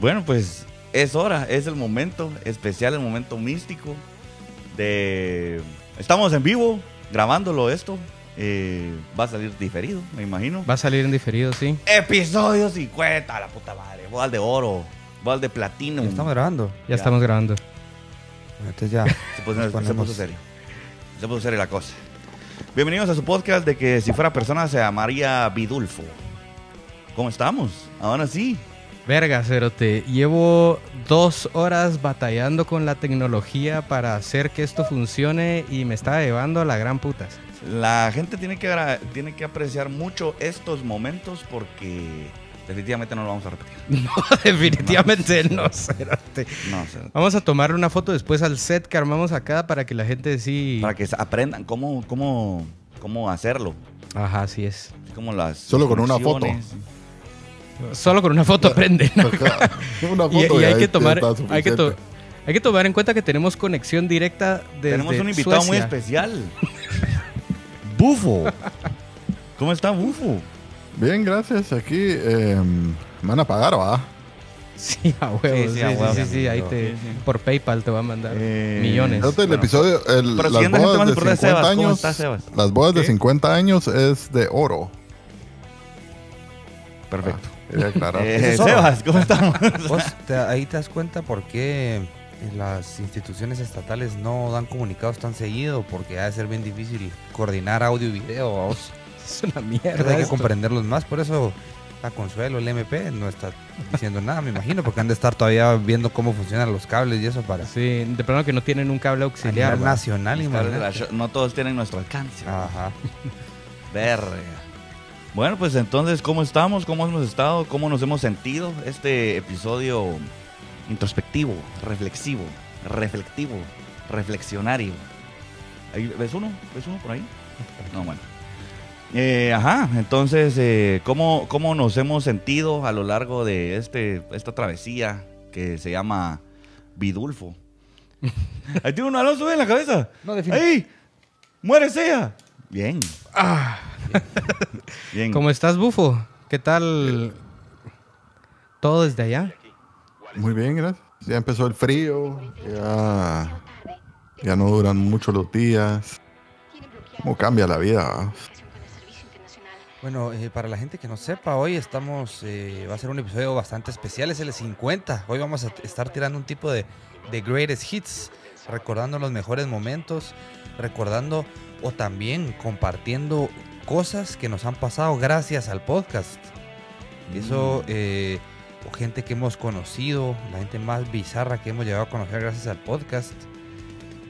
Bueno, pues es hora, es el momento especial, el momento místico de... Estamos en vivo grabándolo esto. Eh, va a salir diferido, me imagino. Va a salir en diferido, sí. Episodio 50, la puta madre. Bol de oro, bol de platino. ¿Ya estamos grabando? Ya, estamos grabando. Entonces ya. Se puso, se puso serio. Se puso serio la cosa. Bienvenidos a su podcast de que si fuera persona se llamaría Vidulfo. ¿Cómo estamos? Ahora sí. Verga, Cerote. Llevo dos horas batallando con la tecnología para hacer que esto funcione y me está llevando a la gran putas. La gente tiene que, tiene que apreciar mucho estos momentos porque definitivamente no lo vamos a repetir. No, definitivamente no, Cerote. No, o sea, Vamos a tomar una foto después al set que armamos acá para que la gente sí... para que aprendan cómo, cómo, cómo hacerlo. Ajá, así es. Como las Solo con una conexiones. Solo con una foto aprenden. ¿no? Una Y, foto y y hay que tomar, hay que, to- hay que tomar en cuenta que tenemos conexión directa desde Tenemos un invitado muy especial. Bufo. ¿Cómo está Bufo? Bien, gracias. Aquí eh, me van a pagar, ¿va? Sí, a huevo. Sí, Sí, sí, sí, a huevo. sí, sí, ahí te, Sí, sí. por PayPal te va a mandar Eh, millones. El Bueno. episodio, el, Pero las siguiente gente bodas más de importante, 50 Sebas. ¿Cómo años, las bodas de ¿Qué? 50 años es de oro. Perfecto. Eh, Eso es oro. Sebas, ¿cómo estamos? Vos te- ahí te das cuenta por qué las instituciones estatales no dan comunicados tan seguido, porque ha de ser bien difícil coordinar audio y video. vos. Es una mierda. hay que comprenderlos más. Por eso la Consuelo, el MP, no está diciendo nada, me imagino, porque han de estar todavía viendo cómo funcionan los cables y eso para Sí, de plano que no tienen un cable a auxiliar. nivel nacional. Claro, show- No todos tienen nuestro alcance. Ajá. Verga. Bueno, pues entonces, ¿cómo estamos? ¿Cómo hemos estado? ¿Cómo nos hemos sentido? Este episodio introspectivo, reflexivo, reflectivo, reflexionario. Ahí, ¿Ves uno? ¿Ves uno por ahí? No, bueno. Eh, ajá, entonces, eh, ¿cómo, ¿cómo nos hemos sentido a lo largo de este, esta travesía que se llama Vidulfo? Ahí tiene un Alonso en la cabeza. No, defini- ¡Ahí! ¡Muérese ya! Bien. Ah, Bien. ¿Cómo estás, Bufo? ¿Qué tal todo desde allá? Muy bien, gracias. Ya empezó el frío. Ya, ya no duran mucho los días. ¿Cómo cambia la vida? Bueno, eh, para la gente que no sepa, hoy estamos, eh, va a ser un episodio bastante especial, es el 50. Hoy vamos a estar tirando un tipo de, de greatest hits, recordando los mejores momentos, recordando o también compartiendo cosas que nos han pasado gracias al podcast. Eso, eh, o gente que hemos conocido, la gente más bizarra que hemos llegado a conocer gracias al podcast.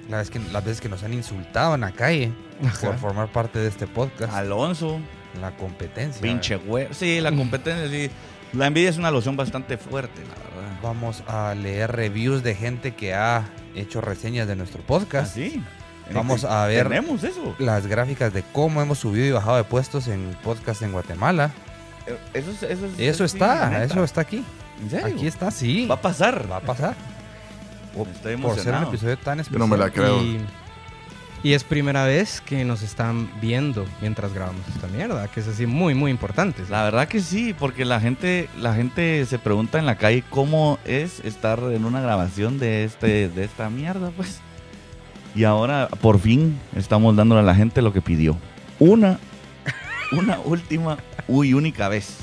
La vez que, las veces que nos han insultado en la calle por formar parte de este podcast. Alonso, La competencia. pinche güey. Sí, la competencia, sí. La envidia es una loción bastante fuerte, la verdad. Vamos a leer reviews de gente que ha hecho reseñas de nuestro podcast. Así. Vamos a ver- Tenemos eso. Las gráficas de cómo hemos subido y bajado de puestos en podcast en Guatemala. Eh, Eso, es- eso, es- Eso sí, está, eso está aquí. ¿En serio? Aquí está, sí. Va a pasar. Va a pasar. Estoy por ser un episodio tan Yo especial. no me la creo. Y, y es primera vez que nos están viendo mientras grabamos esta mierda, que es así muy, muy importante. La verdad que sí, porque la gente, la gente se pregunta en la calle cómo es estar en una grabación de este, de esta mierda, pues. Y ahora, por fin, estamos dándole a la gente lo que pidió. Una, una última, uy, única vez.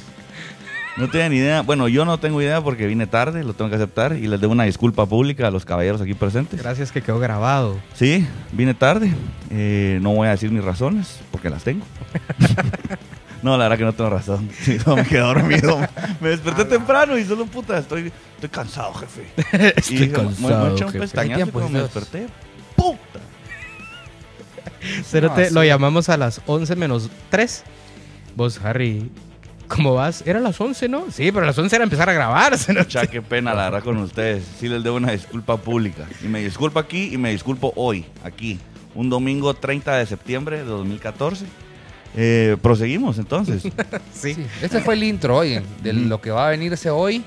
No ni idea. Bueno, yo no tengo idea porque vine tarde, lo tengo que aceptar. Y les debo una disculpa pública a los caballeros aquí presentes. Gracias que quedó grabado. Sí, vine tarde. Eh, no voy a decir mis razones, porque las tengo. no, la verdad que no tengo razón. Sí, no, me quedé dormido. Me desperté temprano y solo puta, estoy, estoy cansado, jefe. Estoy me- me cansado, eché un jefe. pestañazo ¿Qué tiempo y me es? desperté. No, lo llamamos a las 11 menos 3. Vos, Harry, ¿cómo vas? Era las 11, ¿no? Sí, pero a las 11 era empezar a grabar. cerote. Cha, qué pena, la verdad, con ustedes. Sí les debo una disculpa pública. Y me disculpo aquí y me disculpo hoy, aquí. Un domingo 30 de septiembre de 2014. Eh, proseguimos entonces. Sí. Este fue el intro, oye, de lo que va a venirse hoy,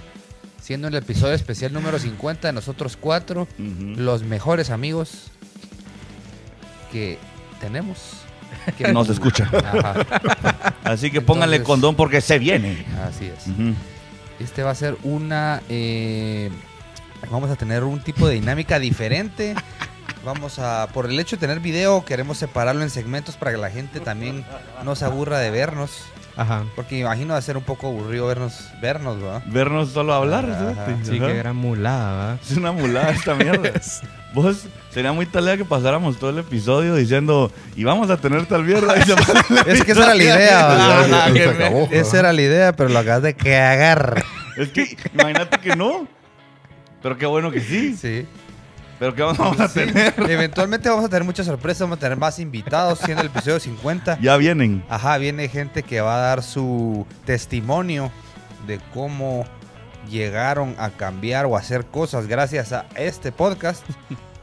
siendo el episodio especial número 50 de nosotros cuatro, los mejores amigos que tenemos. Que Nos escucha. Ajá, Así que pónganle Entonces- condón porque se viene. así es. Este va a ser una... eh, vamos a tener un tipo de dinámica diferente. Vamos a... Por el hecho de tener video, queremos separarlo en segmentos para que la gente también no se aburra de vernos. Ajá. Porque me imagino va a ser un poco aburrido vernos, vernos, ¿verdad? Vernos solo hablar. Ajá, fíjate. ajá. Sí, Ajá. que gran mulada, ¿va? Es una mulada esta mierda. Vos, sería muy talea que pasáramos todo el episodio diciendo, y vamos a tener tal mierda. Es que esa era la idea, Ah, ¿verdad? nada Se acabó. Esa era la idea, pero lo acabas de cagar. Es que imagínate que no. Pero qué bueno que sí. Sí. Pero qué vamos a tener. Eventualmente vamos a tener muchas sorpresas, vamos a tener más invitados, siendo el episodio 50. Ya vienen. Ajá, viene gente que va a dar su testimonio de cómo llegaron a cambiar o hacer cosas gracias a este podcast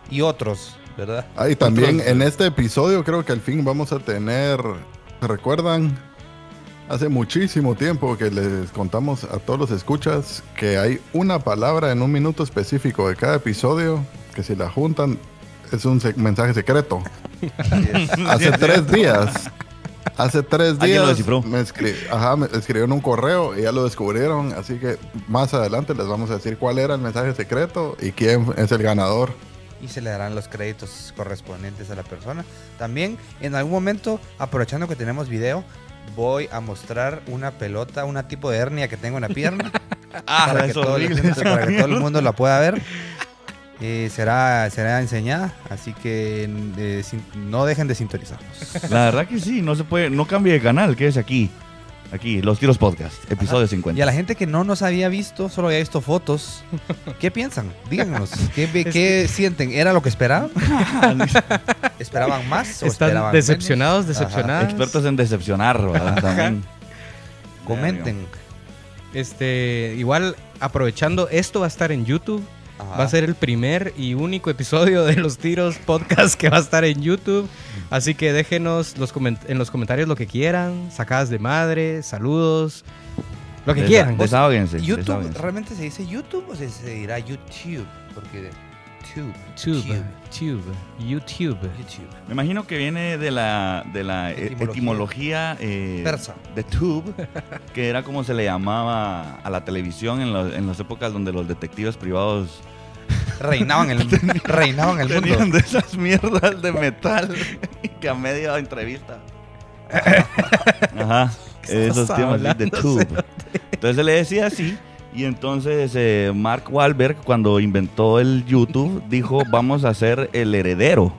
y otros, ¿verdad? Ah, y también Otros- en este episodio creo que al fin vamos a tener, ¿se recuerdan? Hace muchísimo tiempo que les contamos a todos los escuchas que hay una palabra en un minuto específico de cada episodio que si la juntan es un mensaje secreto. Hace tres días. Hace tres días lo descifró. me, escri- ajá, me escribieron un correo y ya lo descubrieron. Así que más adelante les vamos a decir cuál era el mensaje secreto y quién es el ganador. Y se le darán los créditos correspondientes a la persona. También, en algún momento, aprovechando que tenemos video, voy a mostrar una pelota, un tipo de hernia que tengo en la pierna. Ah, para, que es todo, para que todo el mundo la pueda ver. Eh, será, será enseñada, así que eh, sin- no dejen de sintonizarnos. La verdad que sí, no se puede, no cambie de canal, quédese aquí. Aquí, Los Tiros Podcast, episodio 50. Y a la gente que no nos había visto, solo había visto fotos, ¿qué piensan? Díganos, ¿qué, sienten? ¿Era lo que esperaban? ¿Esperaban más o Están esperaban decepcionados, menos? decepcionadas. Expertos en decepcionar, ¿verdad? También. Ajá. Comenten. Este, igual, aprovechando, esto va a estar en YouTube. Ajá. Va a ser el primer y único episodio de Los Tiros Podcast que va a estar en YouTube. Así que déjenos los en los comentarios lo que quieran, sacadas de madre, saludos, lo que Desa- quieran. YouTube. ¿realmente se dice YouTube o se dirá YouTube? Porque Tube. YouTube, YouTube, YouTube. YouTube. Me imagino que viene de la, de la e- Etimología. etimología, eh, Persa. de tube, que era como se le llamaba a la televisión en, los- en las épocas donde los detectives privados Reinaban el, reinaban el tenían mundo. de esas mierdas de metal que a media entrevista. Ajá. ¿Qué Esos temas de tube. Entonces se le decía así. Y entonces eh, Mark Wahlberg, cuando inventó el YouTube, dijo, vamos a ser el heredero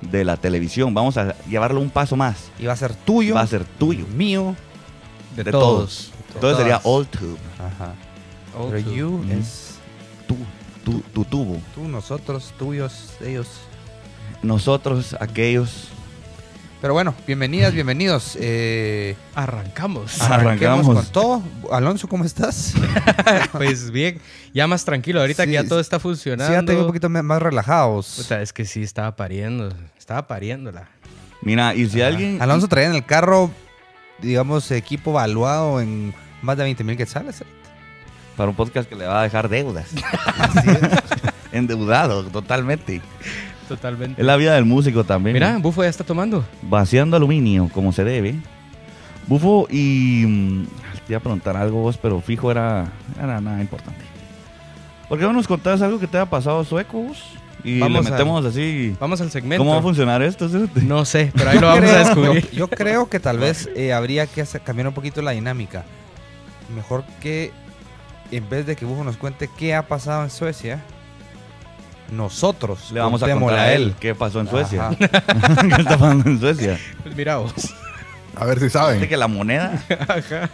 de la televisión. Vamos a llevarlo un paso más. Y va a ser tuyo. Va a ser tuyo. mío. De, De todos. Entonces sería. Old Tube. Ajá. All Pero to- you es Tú, tú, tu tubo. tú, nosotros, tuyos, ellos. Nosotros, aquellos. Pero bueno, bienvenidas, bienvenidos. Eh, Arrancamos. Arrancamos. con todo. Alonso, ¿cómo estás? pues bien, ya más tranquilo. Ahorita Sí, que ya todo está Sí, funcionando. ya te veo un poquito más relajados. Puta, es que sí, estaba pariendo. Estaba pariéndola. Mira, y si alguien... Alonso traía en el carro, digamos, equipo valuado en más de 20 mil quetzales. Para un podcast que le va a dejar deudas. Endeudado, totalmente. Totalmente. Es la vida del músico también. Mira, Bufo ya está tomando. Vaciando aluminio, como se debe. Bufo, y... mm, Te iba a preguntar algo vos, pero fijo era, era nada importante. ¿Por qué no nos contás algo que te haya pasado sueco vos? Y Vamos le a- metemos así... Vamos al segmento. ¿Cómo va a funcionar esto? No sé, pero ahí lo vamos a descubrir. Yo, yo creo que tal vez eh, habría que hacer- cambiar un poquito la dinámica. Mejor que en vez de que Bufo nos cuente qué ha pasado en Suecia, nosotros Le vamos a contar a él qué pasó en Suecia. ¿Qué está pasando en Suecia? Pues mira vos. A ver si Dice saben. que la moneda Ajá.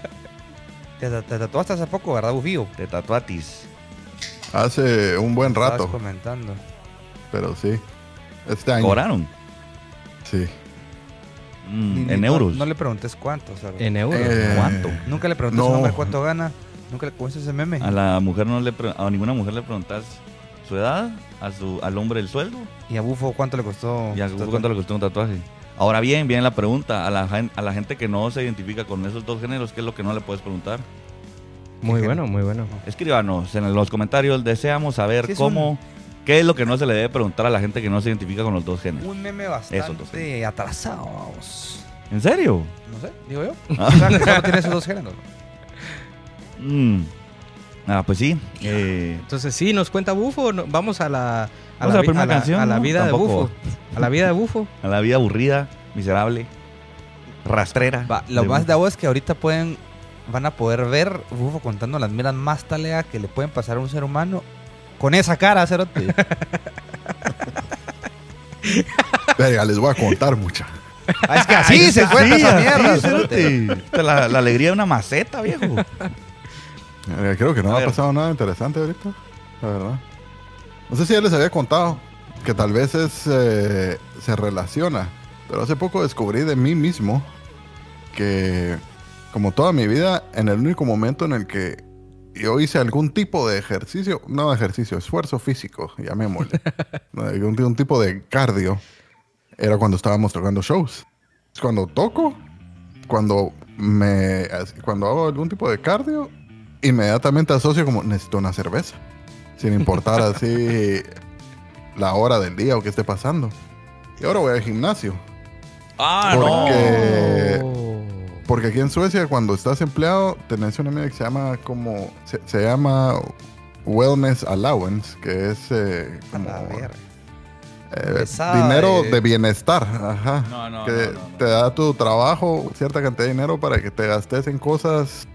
Te, te tatuaste hace poco, ¿verdad, Bufío? de tatuatis. Hace un buen Estabas rato, comentando. pero sí. Este año. ¿Cobraron? Sí. Mm, Ni- en euros. No, le preguntes cuánto. sea, En euros. Eh, ¿Cuánto? Nunca le pregunté a no. su hombre cuánto gana. Nunca le conoces ese meme. A la mujer no le a ninguna mujer le preguntas su edad, a su al hombre el sueldo Y a Bufo cuánto le costó. y a su cuánto le costó un tatuaje. Ahora bien, viene la pregunta a la, a la gente que no se identifica con esos dos géneros, ¿qué es lo que no le puedes preguntar? Muy bueno, muy bueno. Escríbanos en los comentarios, deseamos saber Sí, cómo, qué es lo que no se le debe preguntar a la gente que no se identifica con los dos géneros. Un meme bastante atrasado, vamos. ¿En serio? No sé, digo yo. Ah. O sea, que solo tiene esos dos géneros. Mm. Ah, pues sí. Eh, Entonces sí, nos cuenta Bufo. Vamos a la, a la, primera canción. A la vida de Bufo. A la vida de Bufo. a la vida aburrida, miserable, rastrera. lo más de agua es que ahorita pueden, van a poder ver Bufo contando las miras más taleas que le pueden pasar a un ser humano con esa cara, cerote. Verga, les voy a contar mucha. Ah, es que así se cuenta esa mierda. La, la, alegría de una maceta, viejo. Eh, creo que no ha pasado nada interesante ahorita, la verdad. No sé si ya les había contado que tal vez es, eh, se relaciona, pero hace poco descubrí de mí mismo que, como toda mi vida, en el único momento en el que yo hice algún tipo de ejercicio, no ejercicio, esfuerzo físico, llamémosle, un, un tipo de cardio, era cuando estábamos tocando shows. Cuando toco, cuando me cuando hago algún tipo de cardio, inmediatamente asocio como necesito una cerveza. Sin importar así la hora del día o qué esté pasando. Y ahora voy al gimnasio. Ah, porque, no. Porque aquí en Suecia, cuando estás empleado, tenés una medida que se llama como. Se, llama Wellness Allowance, que es eh, como. Eh, dinero de bienestar, ajá. que te da tu trabajo cierta cantidad de dinero para que te gastes en cosas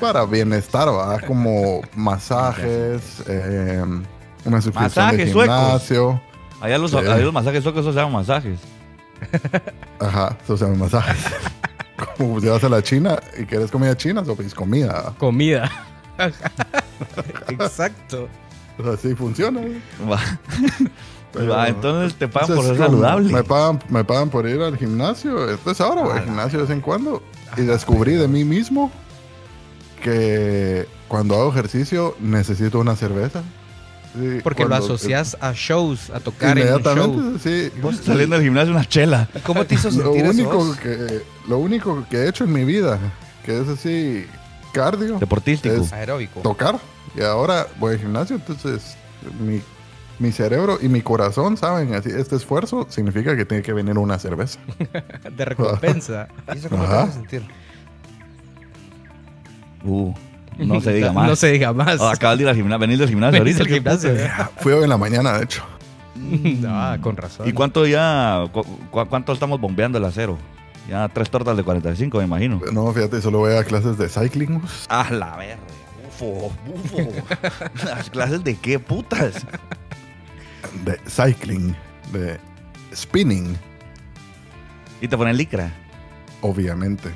para bienestar, ¿va? Como masajes, eh, una suscripción de gimnasio. Allá los, los masajes suecos, eso se llaman masajes. Ajá, eso se llaman masajes. Como si vas a la China y quieres comida china, o pedís comida. Comida. Exacto. Pues así funciona. entonces te pagan por ser saludable. Me pagan, me pagan por ir al gimnasio. Entonces ahora voy al ah, gimnasio de vez en cuando. Y descubrí de mí mismo que cuando hago ejercicio necesito una cerveza. Porque lo asocias a shows, a tocar en show. sí. Saliendo del gimnasio una chela. ¿Cómo te hizo sentir lo único Que, lo único que he hecho en mi vida, que es así, cardio. Deportístico. Es Aeróbico. Tocar. Y ahora voy al gimnasio, entonces mi, mi cerebro y mi corazón saben, así, este esfuerzo significa que tiene que venir una cerveza. De recompensa. ¿Y eso cómo te hace sentir? Uh, no se diga más. no se diga más. Oh, acabas de ir al gimnasio, venir del gimnasio ahorita. Del gimnasio. Fui hoy en la mañana, de hecho. ah, con razón. ¿Y cuánto ya, cuánto estamos bombeando el acero? Ya tres tortas de 45, me imagino. No, fíjate, solo voy a clases de cycling. Ah, la verga. Bufo, bufo. ¿Las clases de qué putas? De cycling, de spinning. ¿Y te ponen licra? Obviamente.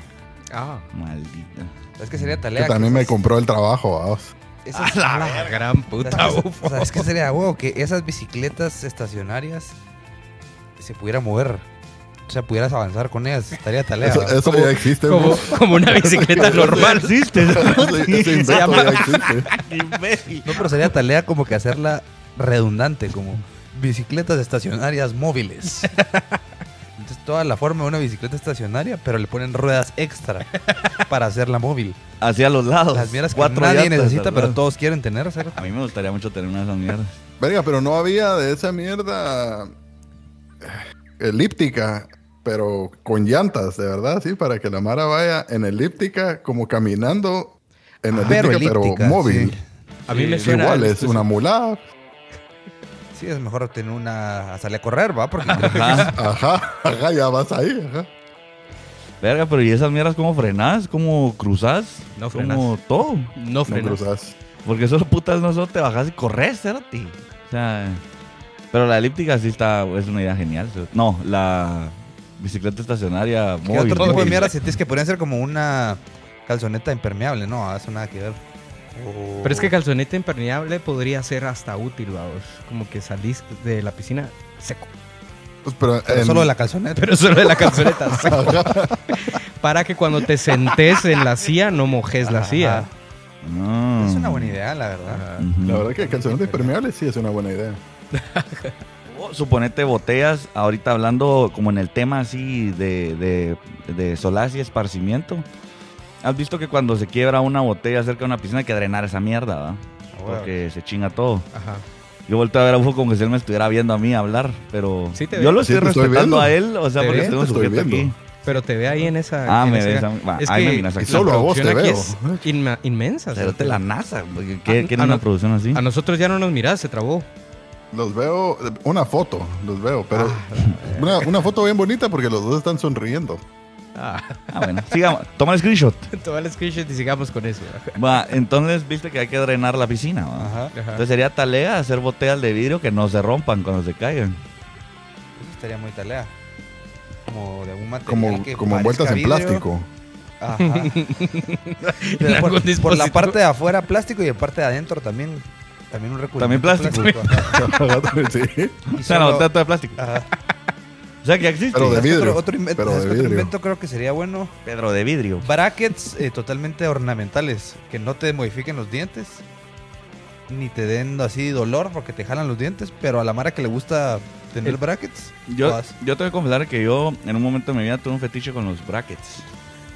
Ah. Maldita. Es que sería talea. Que también me compró el trabajo, vamos. Esa es la, gran puta. O sea, es que sería huevo que esas bicicletas estacionarias se pudieran mover. O sea, pudieras avanzar con ellas, estaría talea. Eso, ya existe. Como, como una bicicleta normal. existe. se llama... ya existe. no, pero sería talea como que hacerla redundante, como bicicletas estacionarias móviles toda la forma de una bicicleta estacionaria, pero le ponen ruedas extra para hacerla móvil. Hacia los lados. Las mierdas que nadie necesita, pero todos quieren tener. A mí me gustaría mucho tener una de esas mierdas. Venga, pero no había de esa mierda eh, elíptica, pero con llantas, de verdad, sí, para que la Mara vaya en elíptica, como caminando en ah, elíptica, pero, móvil. A mí me suena. Igual es una mulada. Sí, es mejor tener una. salir a correr, ¿va? Porque. Ajá, ajá, ajá, ya vas ahí, ajá. Verga, pero ¿y esas mierdas cómo frenás? ¿Cómo cruzás? No frenás. ¿Cómo todo? No frenás. No Porque esos putas no solo te bajas y corres, ti. O sea. Pero la elíptica sí está. Es una idea genial. No, la bicicleta estacionaria móvil. ¿Qué otro tipo de mierda sentís que podrían ser como una calzoneta impermeable? No, eso nada que ver. Pero es que calzoneta impermeable podría ser hasta útil, vamos. Como que salís de la piscina seco. Pues pero, solo de la calzoneta. Pero solo de la calzoneta seco. Para que cuando te sentes en la silla no mojes la silla. Es una buena idea, la verdad. La verdad que calzoneta impermeable sí es una buena idea. suponete botellas, ahorita hablando como en el tema así de, de, de solaz y esparcimiento. ¿Has visto que cuando se quiebra una botella cerca de una piscina hay que drenar esa mierda, ¿va? Ah, Porque se chinga todo. Ajá. Yo vuelto a ver a Ufo como que si él me estuviera viendo a mí hablar, pero sí yo lo estoy respetando a él, o sea, porque tengo sujeto aquí. Pero te ve ahí en esa. Ah, en me esa- ves a. Va, Es ahí me que miras aquí. Y solo a vos te veo. es inma- inmensa. Pero te la NASA. ¿Qué, A- qué a es una no- producción así? A nosotros ya no nos mirás, se trabó. Los veo, una foto, los veo, pero Ah, una, una foto bien bonita porque los dos están sonriendo. Ah, Ah, bueno. Sigamos. Toma el screenshot. toma el screenshot y sigamos con eso. Va, entonces viste que hay que drenar la piscina. Ajá. Ajá. Entonces sería tarea hacer botellas de vidrio que no se rompan cuando se caigan. Eso estaría muy talea. Como de algún material Como, que como envueltas en plástico. Ajá. Por, por la parte de afuera plástico y de parte de adentro también. También un recubrimiento También plástico. sí, Y O sea, solo- toda de plástico. Ajá. O sea, que ya existe. Pero de Es que vidrio, Otro, otro invento, pero de es que otro vidrio. invento creo que sería bueno. Pedro de vidrio. Brackets eh, totalmente ornamentales. Que no te modifiquen los dientes. Ni te den así dolor porque te jalan los dientes. Pero a la Mara que le gusta tener El- brackets. Yo, yo tengo que confesar que yo en un momento de mi vida tuve un fetiche con los brackets.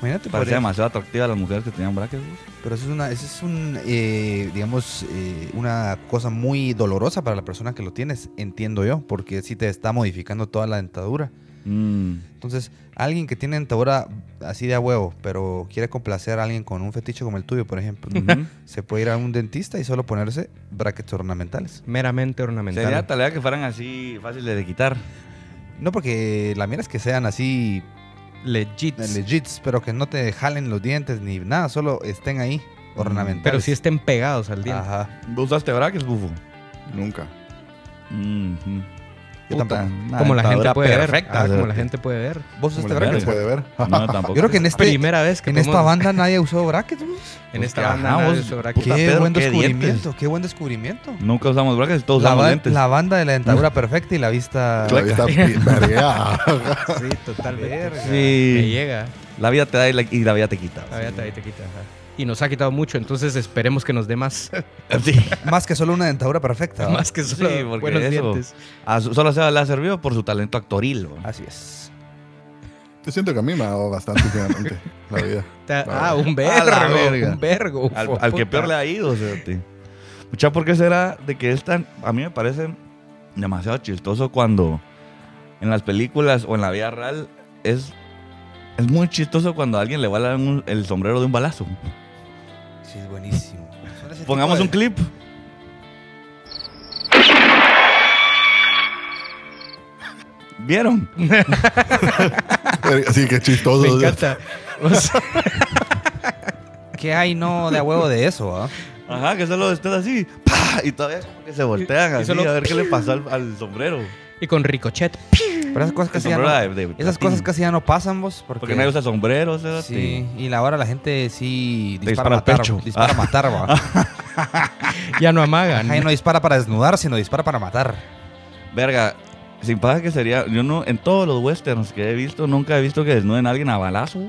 Imagínate, Parecía demasiado atractiva a las mujeres que tenían brackets. güey. Pero eso es una, eso es un, eh, digamos, eh, una cosa muy dolorosa para la persona que lo tienes, entiendo yo, porque sí te está modificando toda la dentadura. Mm. Entonces, alguien que tiene dentadura así de a huevo, pero quiere complacer a alguien con un fetiche como el tuyo, por ejemplo, se puede ir a un dentista y solo ponerse brackets ornamentales. Meramente ornamental. Sería tarea que fueran así fáciles de quitar. No porque la mira es que sean así Legit. legits, pero que no te jalen los dientes ni nada, solo estén ahí ornamentales. Pero si estén pegados al diente. Ajá. ¿Vos usaste brackets, bufo? nunca. Mhm. Yo Puta, tampoco. Como la gente puede ver. perfecta, Ah, como la gente puede ver. ¿Vos usaste la brackets? gente puede ver. No, tampoco. Yo creo que en este, Primera vez que en esta banda nadie usó brackets. ¿no? En esta banda nadie vos- usó brackets. Qué Pedro, buen qué descubrimiento, qué buen descubrimiento. Nunca usamos brackets, todos La, usamos lentes. la banda de la dentadura perfecta y la vista. La vista. Sí, totalmente. Verga. Sí. Me llega. La vida te da y la, y la vida te quita. La verdad, ahí te quita. ajá. Y nos ha quitado mucho, entonces esperemos que nos dé más. Sí. Más que solo una dentadura perfecta. ¿no? más que solo Sí, porque buenos eso- dientes. A su- solo se le ha servido por su talento actoril. ¿no? Así es. Yo siento que a mí me ha dado bastante últimamente la vida. Ta- Ah, un vergo. Un vergo. Al, que peor le ha ido, cerote. Mucha, ¿por qué será de que es tan... A mí me parece demasiado chistoso cuando en las películas o en la vida real es... Es muy chistoso cuando a alguien le un- el sombrero de un balazo. Sí, es buenísimo. Pongamos un clip. ¿Vieron? Así que chistoso. Me encanta. ¿Qué hay no de a huevo de eso? ah? Ajá, que solo estés así. ¡pah! Y todavía como que se voltean Y así solo- a ver qué le pasó al, al sombrero. y con ricochet. Pero esas cosas casi ya no, de- de esas cosas casi ya no pasan, vos. Porque, Porque nadie usa sombreros. Sí, y la hora la gente sí dispara, dispara a matar. pecho. Dispara a Ah. matar, va. Ya no amagan. Y no dispara para desnudar, sino dispara para matar. Verga, sin paga que sería. Yo no, en todos los westerns que he visto, nunca he visto que desnuden a alguien a balazos.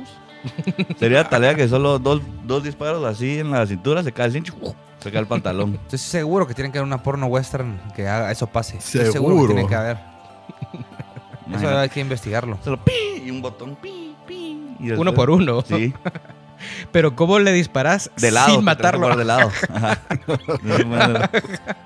sería tarea que solo dos, dos disparos así en la cintura, se cae el cincho, ¡uh! se cae el pantalón. Estoy seguro que tienen que haber una porno western que haga eso pase. Estoy seguro Seguro. que tiene que haber. Eso Imagínate. hay que investigarlo. Solo pi y un botón pi, pi. y Uno por uno. Sí, Pero ¿cómo le disparas de lado. sin matarlo? De lado. Ajá.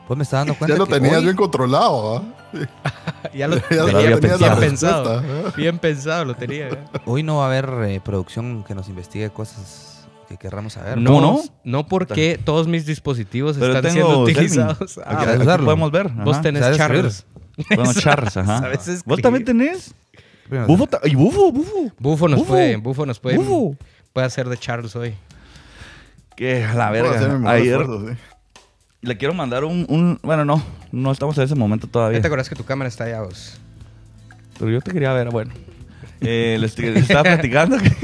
Pues me está dando cuenta Ya lo que tenías hoy- bien controlado. ¿ah? ya lo Ya, tenía lo había tenías pensado. bien pensado. ¿eh? Bien pensado lo tenía. Hoy no va a haber eh, producción que nos investigue cosas que querramos saber. No, ¿Cómo no, no? porque todos mis dispositivos Pero están siendo utilizados. Ah, ¿quieres aquí podemos ver. vos tenés ¿Sabes Charles. Bueno, Charles, ajá. ¿Sabes escribir? ¿Vos también tenés? Bufo, ta- y Bufo, Bufo. Bufo nos Bufo. puede, Bufo nos puede, Bufo. puede hacer de Charles hoy. Que a la Puedo hacer mi verga. Ayer esfuerzo, sí. le quiero mandar un, un- Bueno, no. No estamos en ese momento todavía. ¿Ya te acuerdas que tu cámara está allá vos? Pero yo te quería ver, bueno. Eh, les, les estaba platicando que...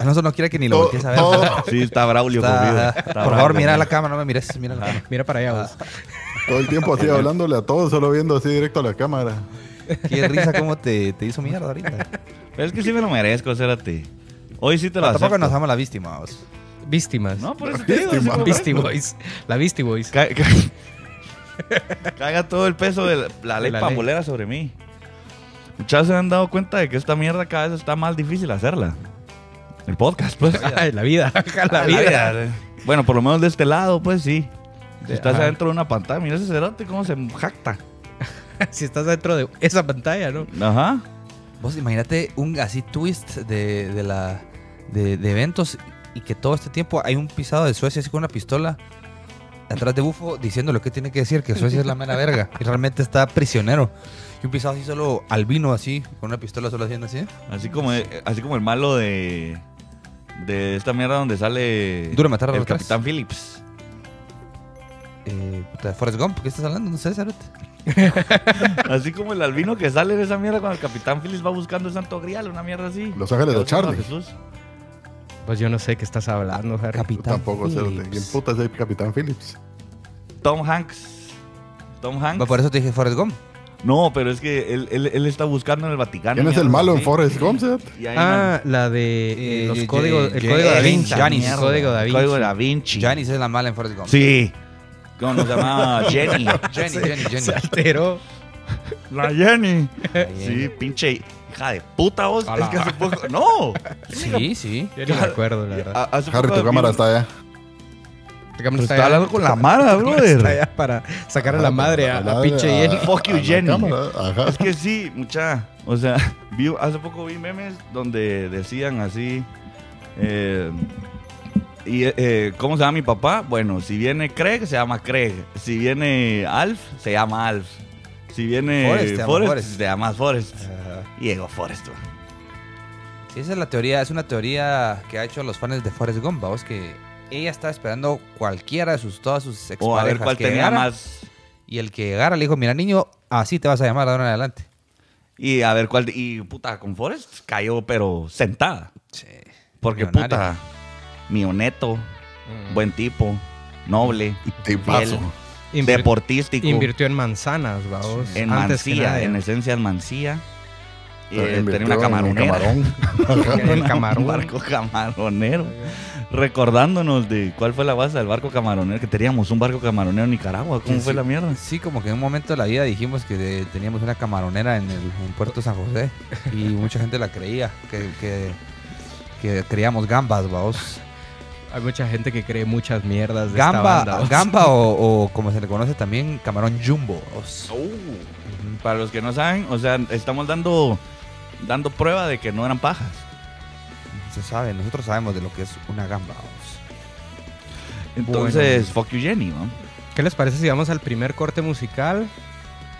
A nosotros no quiere que ni lo voltees a ver. todo- Sí, está Braulio Está- conmigo. ajá. Está Por Braulio favor, mira la cámara, no me mires, mira la cámara. Mira para allá vos. Todo el tiempo así hablándole a todos, solo viendo así directo a la cámara. Qué risa cómo te, te hizo mierda ahorita. Pero es que sí me lo merezco, cérate. Hoy sí te lo Pero tampoco nos damos la víctima, vos. Víctimas. No, por eso te digo. Víctima. Beastie. Boys. La Beastie Boys. Ca- ca- Caga todo el peso de la, la ley De la ley. pambolera sobre mí. Muchachos se han dado cuenta de que esta mierda cada vez está más difícil hacerla. El podcast, pues. Ay, la vida. La La vida. vida. Bueno, por lo menos de este lado, pues sí. Si estás ajá. adentro de una pantalla, mira ese cerote cómo se jacta. Si estás dentro de esa pantalla, ¿no? Ajá. Vos imagínate un así twist de, de la, de, de eventos y que todo este tiempo hay un pisado de Suecia así con una pistola atrás de Bufo diciendo lo que tiene que decir, que Suecia es la mera verga. Y realmente está prisionero. Y un pisado así solo albino así, con una pistola solo haciendo así. Así como, así como el malo de, de esta mierda donde sale Duro matar a el. Capitán Phillips. Eh, Forrest Gump, ¿qué estás hablando? No sé, Cerote. Así como el albino que sale de esa mierda cuando el Capitán Phillips va buscando el Santo Grial, una mierda así. Los Ángeles de Charlie. Jesús. Pues yo no sé qué estás hablando, Harry. Capitán tampoco sé. Phillips. ¿Quién puta es el Capitán Phillips? Tom Hanks. Tom Hanks. Va, Por eso te dije Forrest Gump. No, pero es que él, él, él está buscando en el Vaticano. ¿Quién es el malo en. Forrest Gump, Ah, la de eh, Eh, los códigos, el Ye- código da Janis, Vinci. Janis. El código da el Vinci. Código da Vinci. Janice es la mala en Forrest Gump. Sí. ¿Cómo se llama? Jenny. Jenny, Jenny, Jenny. Se alteró. La Jenny. Jenny. Sí, pinche hija de puta vos. Es que hace poco. No. Sí, sí. Yo ni me acuerdo, la verdad. Hace Harry, poco tu cámara está allá. La cámara Pues está está allá. hablando con la Mara, Está brother. allá para sacar a la madre a, a Habla- pinche a- Jenny. Fuck you, la Jenny. Ajá. Es que sí, mucha. O sea, vi, hace poco vi memes donde decían así. eh, y, eh, ¿Cómo se llama mi papá? Bueno, si viene Craig, se llama Craig. Si viene Alf, se llama Alf. Si viene Forrest, se llama Forrest, Forrest. se llama Forrest. Y llegó Forrest. Sí, esa es la teoría, es una teoría que ha hecho los fans de Forrest Gump, vamos, que ella está esperando cualquiera de sus, todas sus O a ver exparejas cuál que tenía llegara, más. Y el que llegara le dijo, mira niño, así te vas a llamar ahora en adelante. Y a ver cuál. Y puta, con Forrest cayó, pero sentada. Sí. Porque puta, mioneto, Mm. buen tipo, noble, Tipazo. Invir- deportístico. Invirtió en manzanas, vamos. En antes Mancía, en esencia en Mancía. Eh, tenía una camaronera. camarón. En el camarón. Un barco camaronero. Recordándonos de cuál fue la base del barco camaronero. Que teníamos un barco camaronero en Nicaragua. ¿Cómo Sí, fue sí. la mierda? Sí, como que en un momento de la vida dijimos que de- teníamos una camaronera en el en Puerto San José y mucha gente la creía, que, que, que creíamos gambas, vamos. Hay mucha gente que cree muchas mierdas de Gamba, esta banda. gamba o, o como se le conoce también, camarón jumbo. vamos. Para los que no saben, o sea, estamos dando, dando prueba de que no eran pajas. Se sabe, nosotros sabemos de lo que es una gamba. Entonces, fuck you Jenny, ¿no? ¿Qué les parece si vamos al primer corte musical?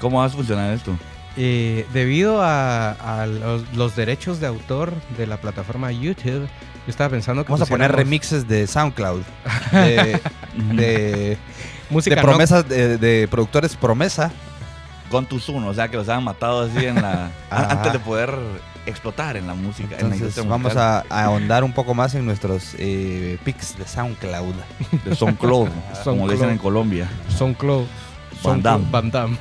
¿Cómo va a funcionar esto? Eh, debido a, a los, los derechos de autor de la plataforma YouTube, yo estaba pensando que Vamos a poner remixes de SoundCloud, de, de, música de no- promesas, de, de productores promesa. Con tus uno, o sea, que los han matado así en la... Antes de poder explotar en la música. en la Entonces vamos a, a ahondar un poco más en nuestros eh, pics de SoundCloud. De SoundCloud, como SoundCloud. dicen en Colombia. SoundCloud. Van SoundCloud, Damme. Van Damme.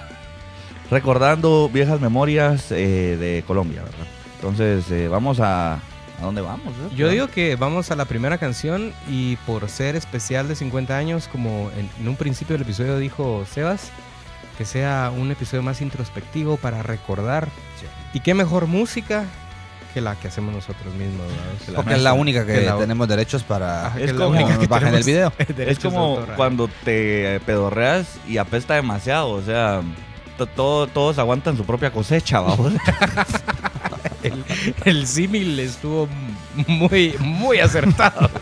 Recordando viejas memorias eh, de Colombia, ¿verdad? Entonces, eh, vamos a... ¿A dónde vamos? eh? Yo digo que vamos a la primera canción y por ser especial de 50 años, como en, en un principio del episodio dijo Sebas, que sea un episodio más introspectivo para recordar. Y qué mejor música que la que hacemos nosotros mismos. ¿verdad? Que Porque es la única que Que la- tenemos derechos para Ajá, Es que como- única que bajen el video. Es como cuando te pedorreas y apesta demasiado, o sea, todo, todos aguantan su propia cosecha, vamos. El, el símil estuvo muy, muy acertado.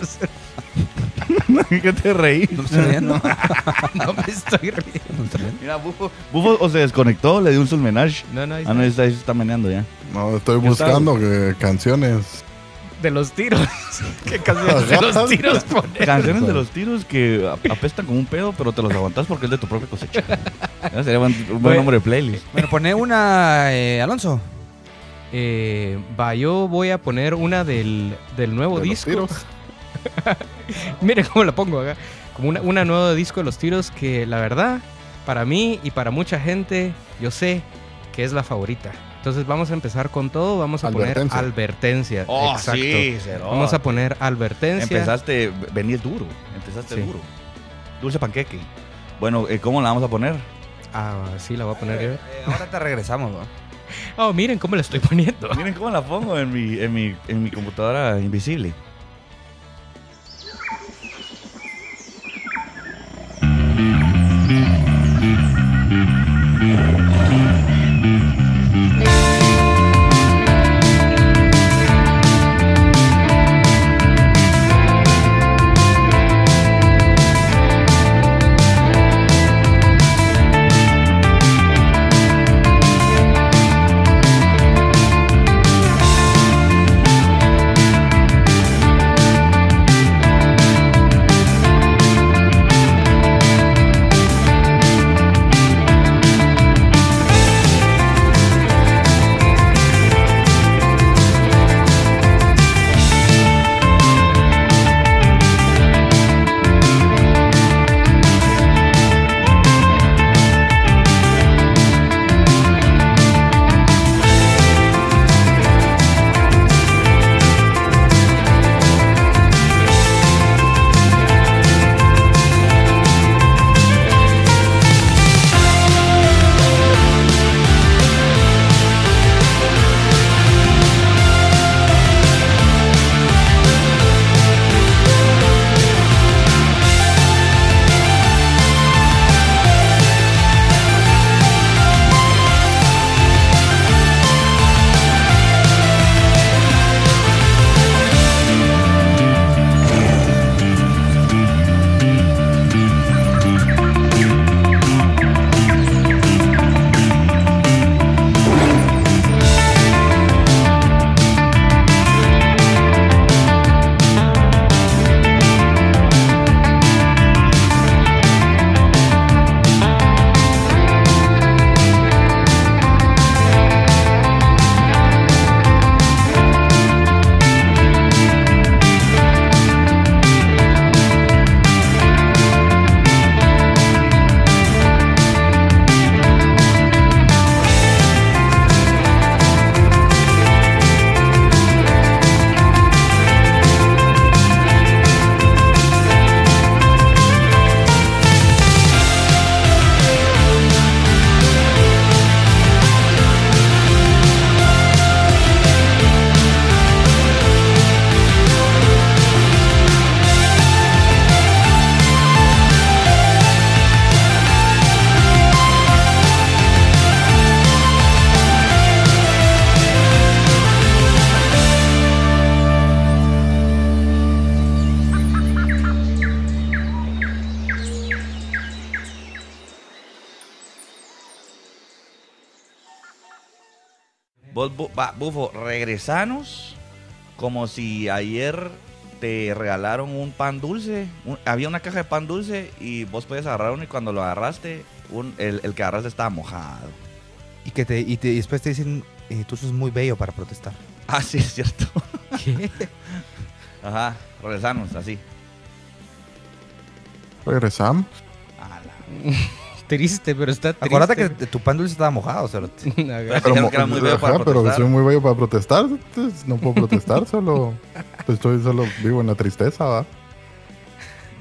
¿Qué te reí? No me estoy riendo. no me estoy riendo. Mira, Bufo, Bufo o se desconectó, le dio un sulmenage. No, no, ahí Ah, no, está. ahí está, ahí se está meneando ya. No, estoy buscando que- canciones. De los tiros. ¿Qué canción de los tiros poner? Canciones de los tiros que ap- apestan como un pedo, pero te los aguantas porque es de tu propia cosecha. Sería buen- un buen Bueno. nombre de playlist. Bueno, pone una, eh, Alonso. Eh, va, yo voy a poner una del, del nuevo de los disco. tiros. Mire cómo la pongo acá. Como una, una nueva disco de los tiros que la verdad, para mí y para mucha gente, yo sé que es la favorita. Entonces vamos a empezar con todo. Vamos a Advertencia. poner advertencia. Oh, Exacto. sí. Vamos a poner advertencia. Empezaste, venís duro. Empezaste Sí. duro. Dulce panqueque. Bueno, eh, ¿cómo la vamos a poner? Ah, sí, la voy a poner yo. Eh, ahora te regresamos, ¿no? Oh, miren cómo la estoy poniendo. Miren cómo la pongo en mi, en mi, en mi computadora invisible. Va, Bufo, regresanos como si ayer te regalaron un pan dulce. un- había una caja de pan dulce y vos podías agarrar uno y cuando lo agarraste, un- el, el que agarraste estaba mojado. Y que te, y te- y después te dicen, eh, tú sos muy bello para protestar. Ah, sí, es cierto. ¿Qué? Ajá, regresanos, así. Regresamos. Triste, pero está triste. Acuérdate que tu pan dulce estaba mojado, cerote. Ajá. Dijeron que era muy bello para ajá, pero soy muy bello para protestar. entonces no puedo protestar, solo pues, estoy solo vivo en la tristeza, ¿va?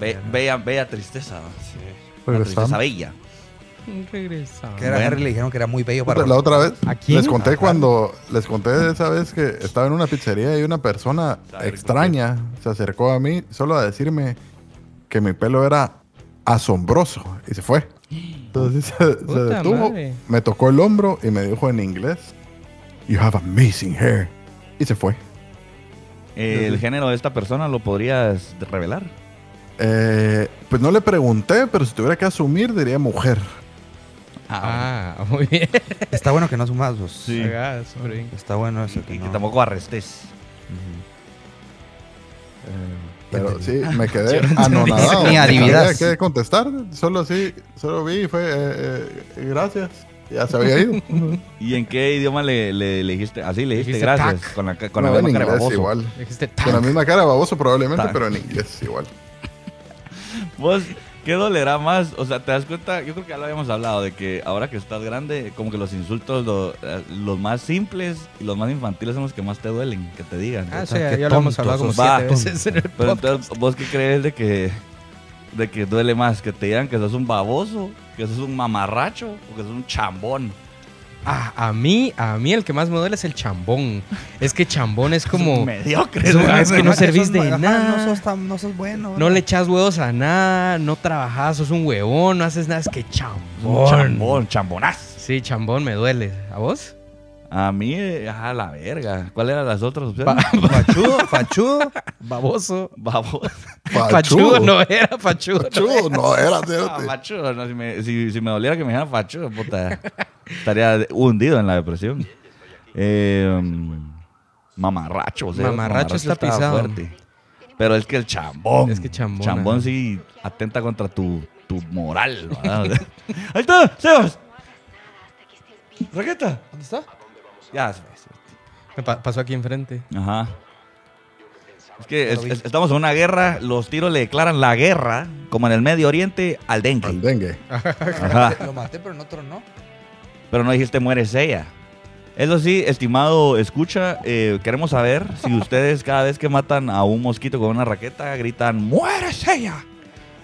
Be- bella, bella tristeza. ¿va? Una tristeza bella. Regresamos. Que era le dijeron que era muy bello para La otra vez les conté Ajá. cuando les conté de esa vez que estaba en una pizzería y una persona extraña se acercó a mí solo a decirme que mi pelo era asombroso y se fue. Entonces se, se detuvo, madre. me tocó el hombro y me dijo en inglés, "You have amazing hair." Y se fue. El género de esta persona lo podrías revelar. Eh, pues no le pregunté, pero si tuviera que asumir diría mujer. Ah, muy bien. Está bueno que no sumas vos. Sí. Ajá, súper bien. Está bueno eso. Y Que no. tampoco arrestes. Pero sí, me quedé anonadado. Ni No adivinas. sabía qué contestar. Solo así, solo vi y fue eh, eh, gracias. Ya se había ido. ¿Y en qué idioma le, le, le dijiste? Así le dijiste Dijiste gracias. tac. Con la, con No, la en misma cara baboso. igual. Dijiste Con la misma cara de baboso probablemente, Tac. pero en inglés igual. Vos, ¿qué dolerá más? O sea, ¿te das cuenta? Yo creo que ya lo habíamos hablado de que ahora que estás grande, como que los insultos, lo- eh, los más simples y los más infantiles son los que más te duelen, que te digan. Ah, Qué sí, ya lo hemos hablado como siete veces en el Pero podcast. entonces, ¿vos qué crees de que, de que duele más? ¿Que te digan que sos un baboso? ¿Que sos un mamarracho? ¿O que sos un chambón? Ah, a mí, a mí el que más me duele es el chambón. Es que chambón es como... mediocre. es que no servís de ajá, nada. No sos, tan- no sos bueno. No le echas huevos a nada, no trabajas, sos un huevón, no haces nada, es que chambón. chambón, chambonazo. Sí, chambón me duele. ¿A vos? A mí, a la verga. ¿Cuáles eran las otras opciones? Fachudo, fachudo. Baboso. Baboso. Fachudo no era, fachudo. no Fachudo, no era, Ah, fíjate. fachudo, no, si, me, si, si me doliera que me dijeran fachudo, puta, estaría hundido en la depresión. Eh, mamarracho, o sea, Mamarracho está pisado. fuerte. Pero es que el chambón. Es que chambón, Chambón sí atenta contra tu, tu moral. Ahí está, Sebas. Raqueta. ¿Dónde está? Ya. Me pa- pasó aquí enfrente. Ajá. Es que es- es- estamos en una guerra, los tiros le declaran la guerra, como en el Medio Oriente, al dengue. Al dengue. Ajá. Lo maté, pero en otro no. Pero no dijiste mueres ella. Eso sí, estimado escucha, eh, queremos saber si ustedes cada vez que matan a un mosquito con una raqueta gritan ¡Mueres ella!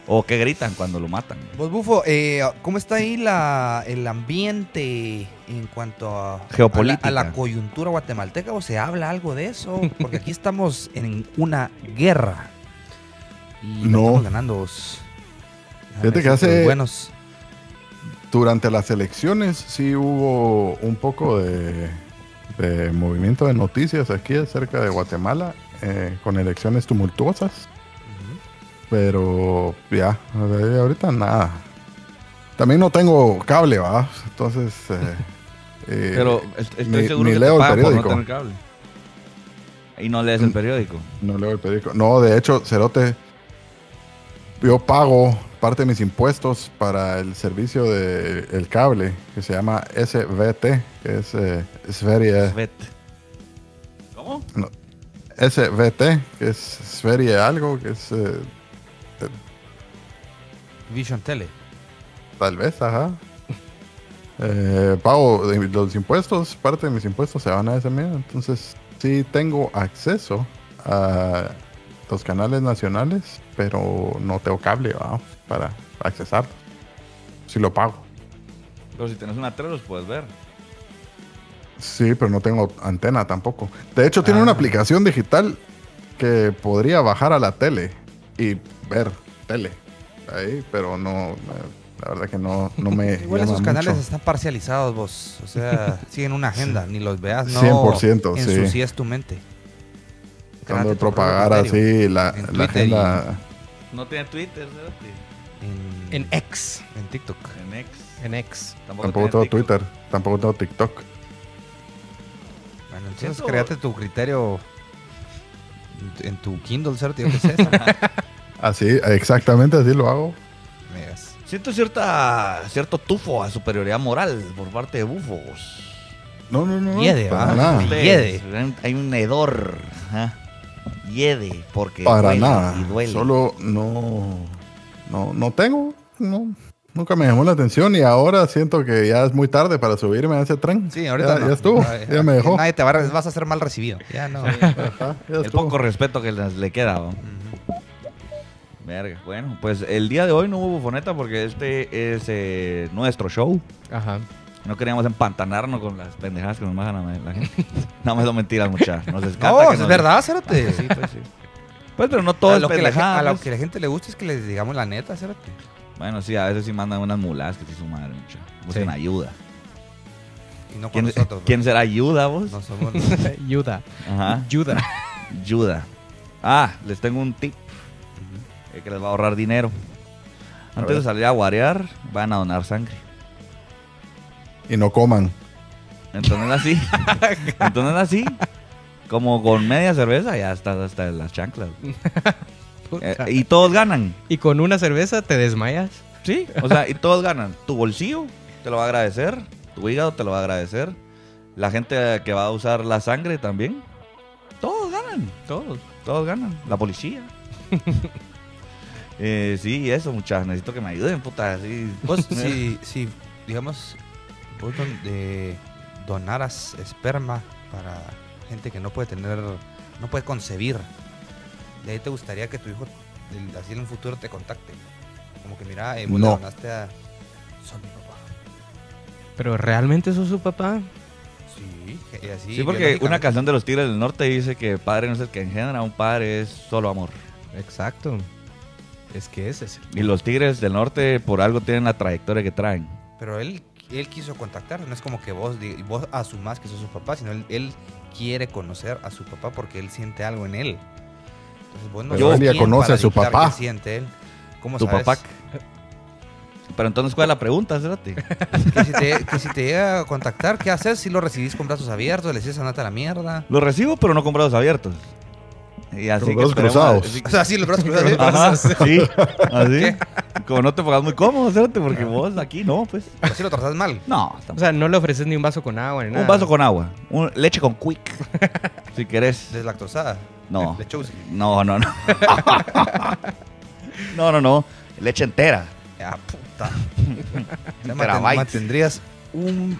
O qué gritan cuando lo matan. Vos, Bufo, eh, ¿cómo está ahí la, el ambiente en cuanto a, Geopolítica. a la, a la coyuntura guatemalteca? ¿O se habla algo de eso? Porque aquí estamos en una guerra. Y No. estamos ganando. Fíjate que hace- Buenos. Durante las elecciones sí hubo un poco de, de movimiento de noticias aquí acerca de Guatemala eh, con elecciones tumultuosas. Pero ya, de ahorita nada. También no tengo cable, ¿va? Entonces... eh, eh, Pero est- estoy ni- seguro ni que leo te el pagan por no periódico. tener cable. Y no lees el Mm. periódico. No leo el periódico. No, de hecho, Cerote, yo pago parte de mis impuestos para el servicio de el cable que se llama SVT, que es eh, Sverige, Vete. ¿Cómo? SVT, que es Sverige algo, que es eh, Vision Tele. tal vez, ajá. Eh, pago de los impuestos, parte de mis impuestos se van a ese medio, entonces sí tengo acceso a los canales nacionales, pero no tengo cable para accesar. Si lo pago. Pero si tienes una tele los puedes ver. Sí, pero no tengo antena tampoco. De hecho, tiene Ah. una aplicación digital que podría bajar a la tele y ver tele ahí, pero no, la verdad que no, no me. Igual esos canales mucho. están parcializados, vos. O sea, siguen una agenda. Ni los veas, no 100%, sí. ensucias tu mente. Tratando de propagar así la, En la agenda. No tiene Twitter, ¿verdad? En, En X. en TikTok. En X. En X. Tampoco tengo TikTok. Twitter, tampoco tengo TikTok. Bueno, entonces créate tu criterio en tu Kindle, ¿cierto? Yo qué sé. Así, exactamente así lo hago. Siento cierta, cierto tufo a superioridad moral por parte de bufos. No, no, no. Hiede, para nada. Hay un hedor. ajá. Hiede, porque Para duele nada. y duele. Solo no, no, no tengo, no, nunca me llamó la atención y ahora siento que ya es muy tarde para subirme a ese tren. Sí, ahorita ya, no. ya estuvo, No, ya me dejó. Nadie te va a, vas a ser mal recibido. Ya no. Ajá, ya El poco respeto que les- le queda. ¿va? Verga. Bueno, pues el día de hoy no hubo bufoneta porque este es eh, nuestro show. Ajá. No queríamos empantanarnos con las pendejadas que nos bajan a la gente. no me son mentiras, muchachos. Nos escapa No, que es nos- verdad, Cérate. Sí, pues sí. Pues, pero no todo a es lo, que la, a lo pues. que la gente le gusta es que les digamos la neta, Cérate. Bueno, sí, a veces sí mandan unas mulas que sí su madre, mucha. Busquen Sí. ayuda. Y no con ¿Quién, nosotros. ¿no? ¿Quién será ayuda vos? No somos. Yuda. Ajá. Yuda. Ayuda. Ah, les tengo un tip eh, que les va a ahorrar dinero. Antes de salir a guarear, van a donar sangre. Y no coman. Entonces así, entonces así, como con media cerveza ya estás hasta en las chanclas. Eh, y todos ganan. Y con una cerveza te desmayas. Sí, o sea, y todos ganan. Tu bolsillo te lo va a agradecer, tu hígado te lo va a agradecer, la gente que va a usar la sangre también. Todos ganan, Todos. todos ganan. La policía. eh, sí, eso, muchachos. Necesito que me ayuden, puta. Así. Vos, si, si, digamos, vos don- eh, donaras esperma para gente que no puede tener, no puede concebir, de ahí te gustaría que tu hijo, el- así en un futuro, te contacte. Como que mira, eh, vos le No. donaste a. Son mi papá. Pero realmente sos su papá. Sí, y así. Sí, porque una canción de los Tigres del Norte dice que padre no es el que engendra, un padre es solo amor. Exacto. Es que ese es el- Y los Tigres del Norte por algo tienen la trayectoria que traen. Pero él, él quiso contactar, no es como que vos, vos asumás que sos su papá, sino él, él quiere conocer a su papá porque él siente algo en él. Entonces vos no él ya conoce a su papá. qué siente él. ¿Cómo Tu sabes? papá. Pero entonces, ¿cuál es la pregunta? Espérate. Que si, te, que si te llega a contactar, ¿qué haces? Si lo recibís con brazos abiertos, le dices a la mierda. Lo recibo, pero no con brazos abiertos. Y así Con que brazos cruzados. así- O sea, sí, los brazos cruzados. Ajá, sí, así. ¿Qué? Como no te pongas muy cómodo, espérate, porque vos aquí no, pues. Si lo trazas mal. No, O sea, no le ofreces ni un vaso con agua ni nada. un vaso con agua, un- leche con quick, si querés. Deslactosada. No. De Chelsea. No, no, no. No, no, no. Leche entera. Ya, puta. Terabyte. mantendrías un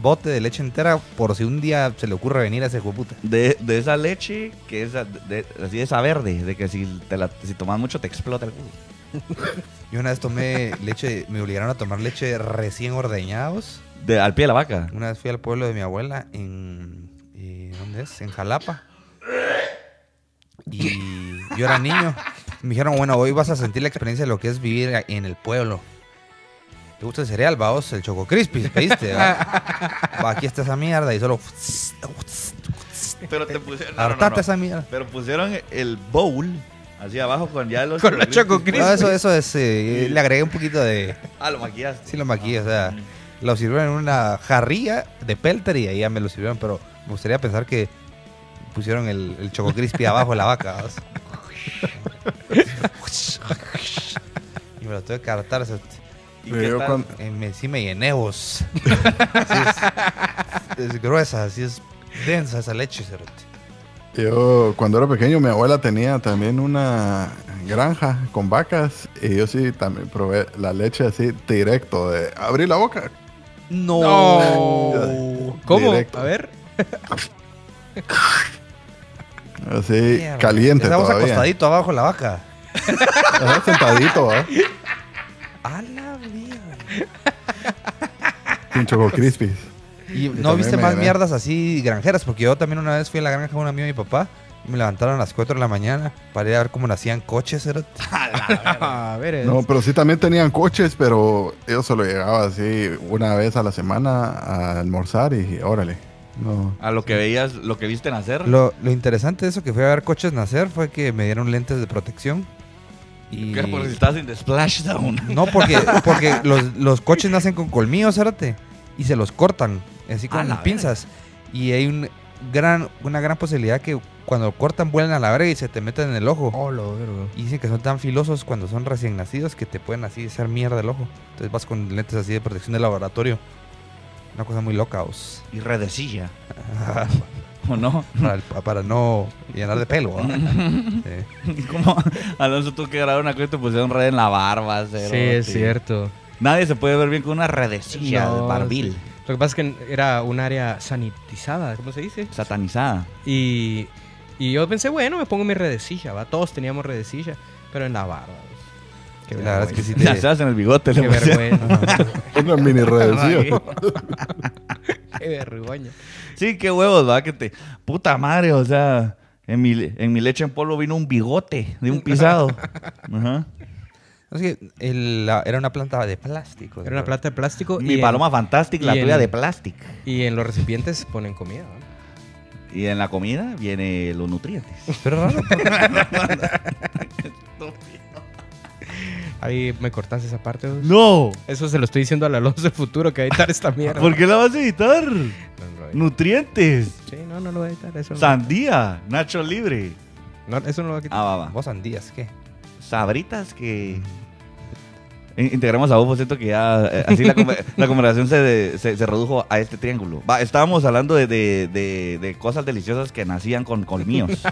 bote de leche entera por si un día se le ocurre venir a ese puta. De, de esa leche que es de- de- así de esa verde, de que si, te la, si tomas mucho te explota el culo. Yo una vez tomé leche, me obligaron a tomar leche recién ordeñados. De, al pie de la vaca. Una vez fui al pueblo de mi abuela en. eh, ¿Dónde es? En Jalapa. Y yo era niño. Me dijeron, bueno, hoy vas a sentir la experiencia de lo que es vivir en el pueblo. ¿Te gusta el cereal, vaos? El Choco Crispy, ¿pediste? va? Va, aquí está esa mierda y solo. Pero te pusieron. Esa mierda. Pero pusieron el bowl así abajo con ya los. Con la Choco Crispy. No, eso, eso es. eh, le agregué un poquito de. Ah, lo maquillaste. Sí, lo maquillé, o sea. Lo sirvieron en una jarrilla de pelter y ahí ya me lo sirvieron, pero me gustaría pensar que pusieron el, el Choco Crispy abajo de la vaca. y me lo tuve que hartar. ¿Y yo tal? cuando- eh, me, sí me llené vos. Así es, es gruesa, así es densa esa leche. cerote. Yo cuando era pequeño mi abuela tenía también una granja con vacas y yo sí también probé la leche así directo de abrir la boca. No. No. ¿Cómo? Directo. A ver. Así Mierda. caliente Estamos todavía. acostadito abajo de la vaca. Ajá, sentadito, ¿ah? A la mierda. Sin choco crispies. ¿Y no viste más llené. mierdas así granjeras? Porque yo también una vez fui a la granja con un amigo de mi papá y me levantaron a las 4 de la mañana para ir a ver cómo nacían coches. A ver. No, pero sí también tenían coches, pero yo solo llegaba así una vez a la semana a almorzar y órale. No. A lo que veías, lo que viste nacer. Lo, lo interesante de eso que fui a ver coches nacer fue que me dieron lentes de protección. Y... Que por si estás en Splashdown. No, porque, porque los, los coches nacen con colmillos, cerote, y se los cortan, así con pinzas. Y hay un, gran, una gran posibilidad que cuando cortan vuelan a la verga y se te meten en el ojo. Oh, lo vergo. Y dicen que son tan filosos cuando son recién nacidos que te pueden así hacer mierda el ojo. Entonces vas con lentes así de protección de laboratorio. Una cosa muy loca, os. Y redecilla. ¿O no? para, el- para no llenar de pelo. Como Alonso tuvo que grabar una cosa y te pusieron red en la barba. cero, Sí, es cierto. Nadie se puede ver bien con una redecilla No, de barbil. Lo que pasa es que era un área sanitizada, ¿cómo se dice? Satanizada. Y, y yo pensé, bueno, me pongo mi redecilla, ¿va? Todos teníamos redecilla, pero en la barba. Qué La verdad es que sí te... Sabes en el bigote. Qué vergüenza. Una mini redecilla. Qué vergüenza. Sí, qué huevos, va, que te... Puta madre, o sea... En mi, en mi leche en polvo vino un bigote de un pisado. Ajá. Es que el- la- era una planta de plástico. Era una plata de plástico. Mi y paloma fantástica, la tuya de plástico. y en los recipientes ponen comida. ¿va? Y en la comida vienen los nutrientes. Pero raro. Ahí me cortaste esa parte. ¡No! Eso se lo estoy diciendo al Alonso del futuro que va a editar esta mierda. ¿Por qué la vas a editar? No, a. Nutrientes. Sí, no, no lo voy a editar. Eso no, Sandía. Nacho libre. no, eso no lo voy a quitar. Ah, va, va. Vos andías, ¿qué? Sabritas que... In- Integramos a vos, siento que ya eh, así la, la conversación se, se- se redujo a este triángulo. Va, estábamos hablando de, de- de- de cosas deliciosas que nacían con colmillos.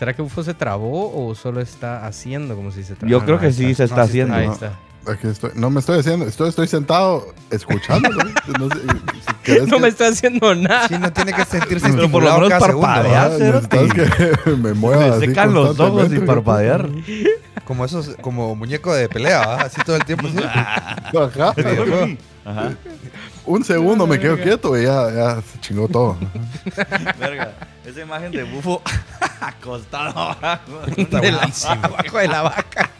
¿Será que UFO se trabó o solo está haciendo como si se trabó? Yo creo que sí se está No, haciendo. Ahí No. está. Aquí estoy. No me estoy haciendo. Estoy, estoy sentado escuchándolo. No, sé, si querés No que- me está haciendo nada. Sí, no tiene que sentirse Pero por lo estimulado menos cada segundo. parpadea. Ah, que me mueva Me así secan los ojos constantemente. parpadear. Como esos, como muñeco de pelea, ¿va? Así todo el tiempo. ¿sí? Ajá. Ajá. Un segundo me quedo quieto y ya, ya se chingó todo. Verga. Esa imagen de bufo acostado abajo. De la- abajo de la vaca.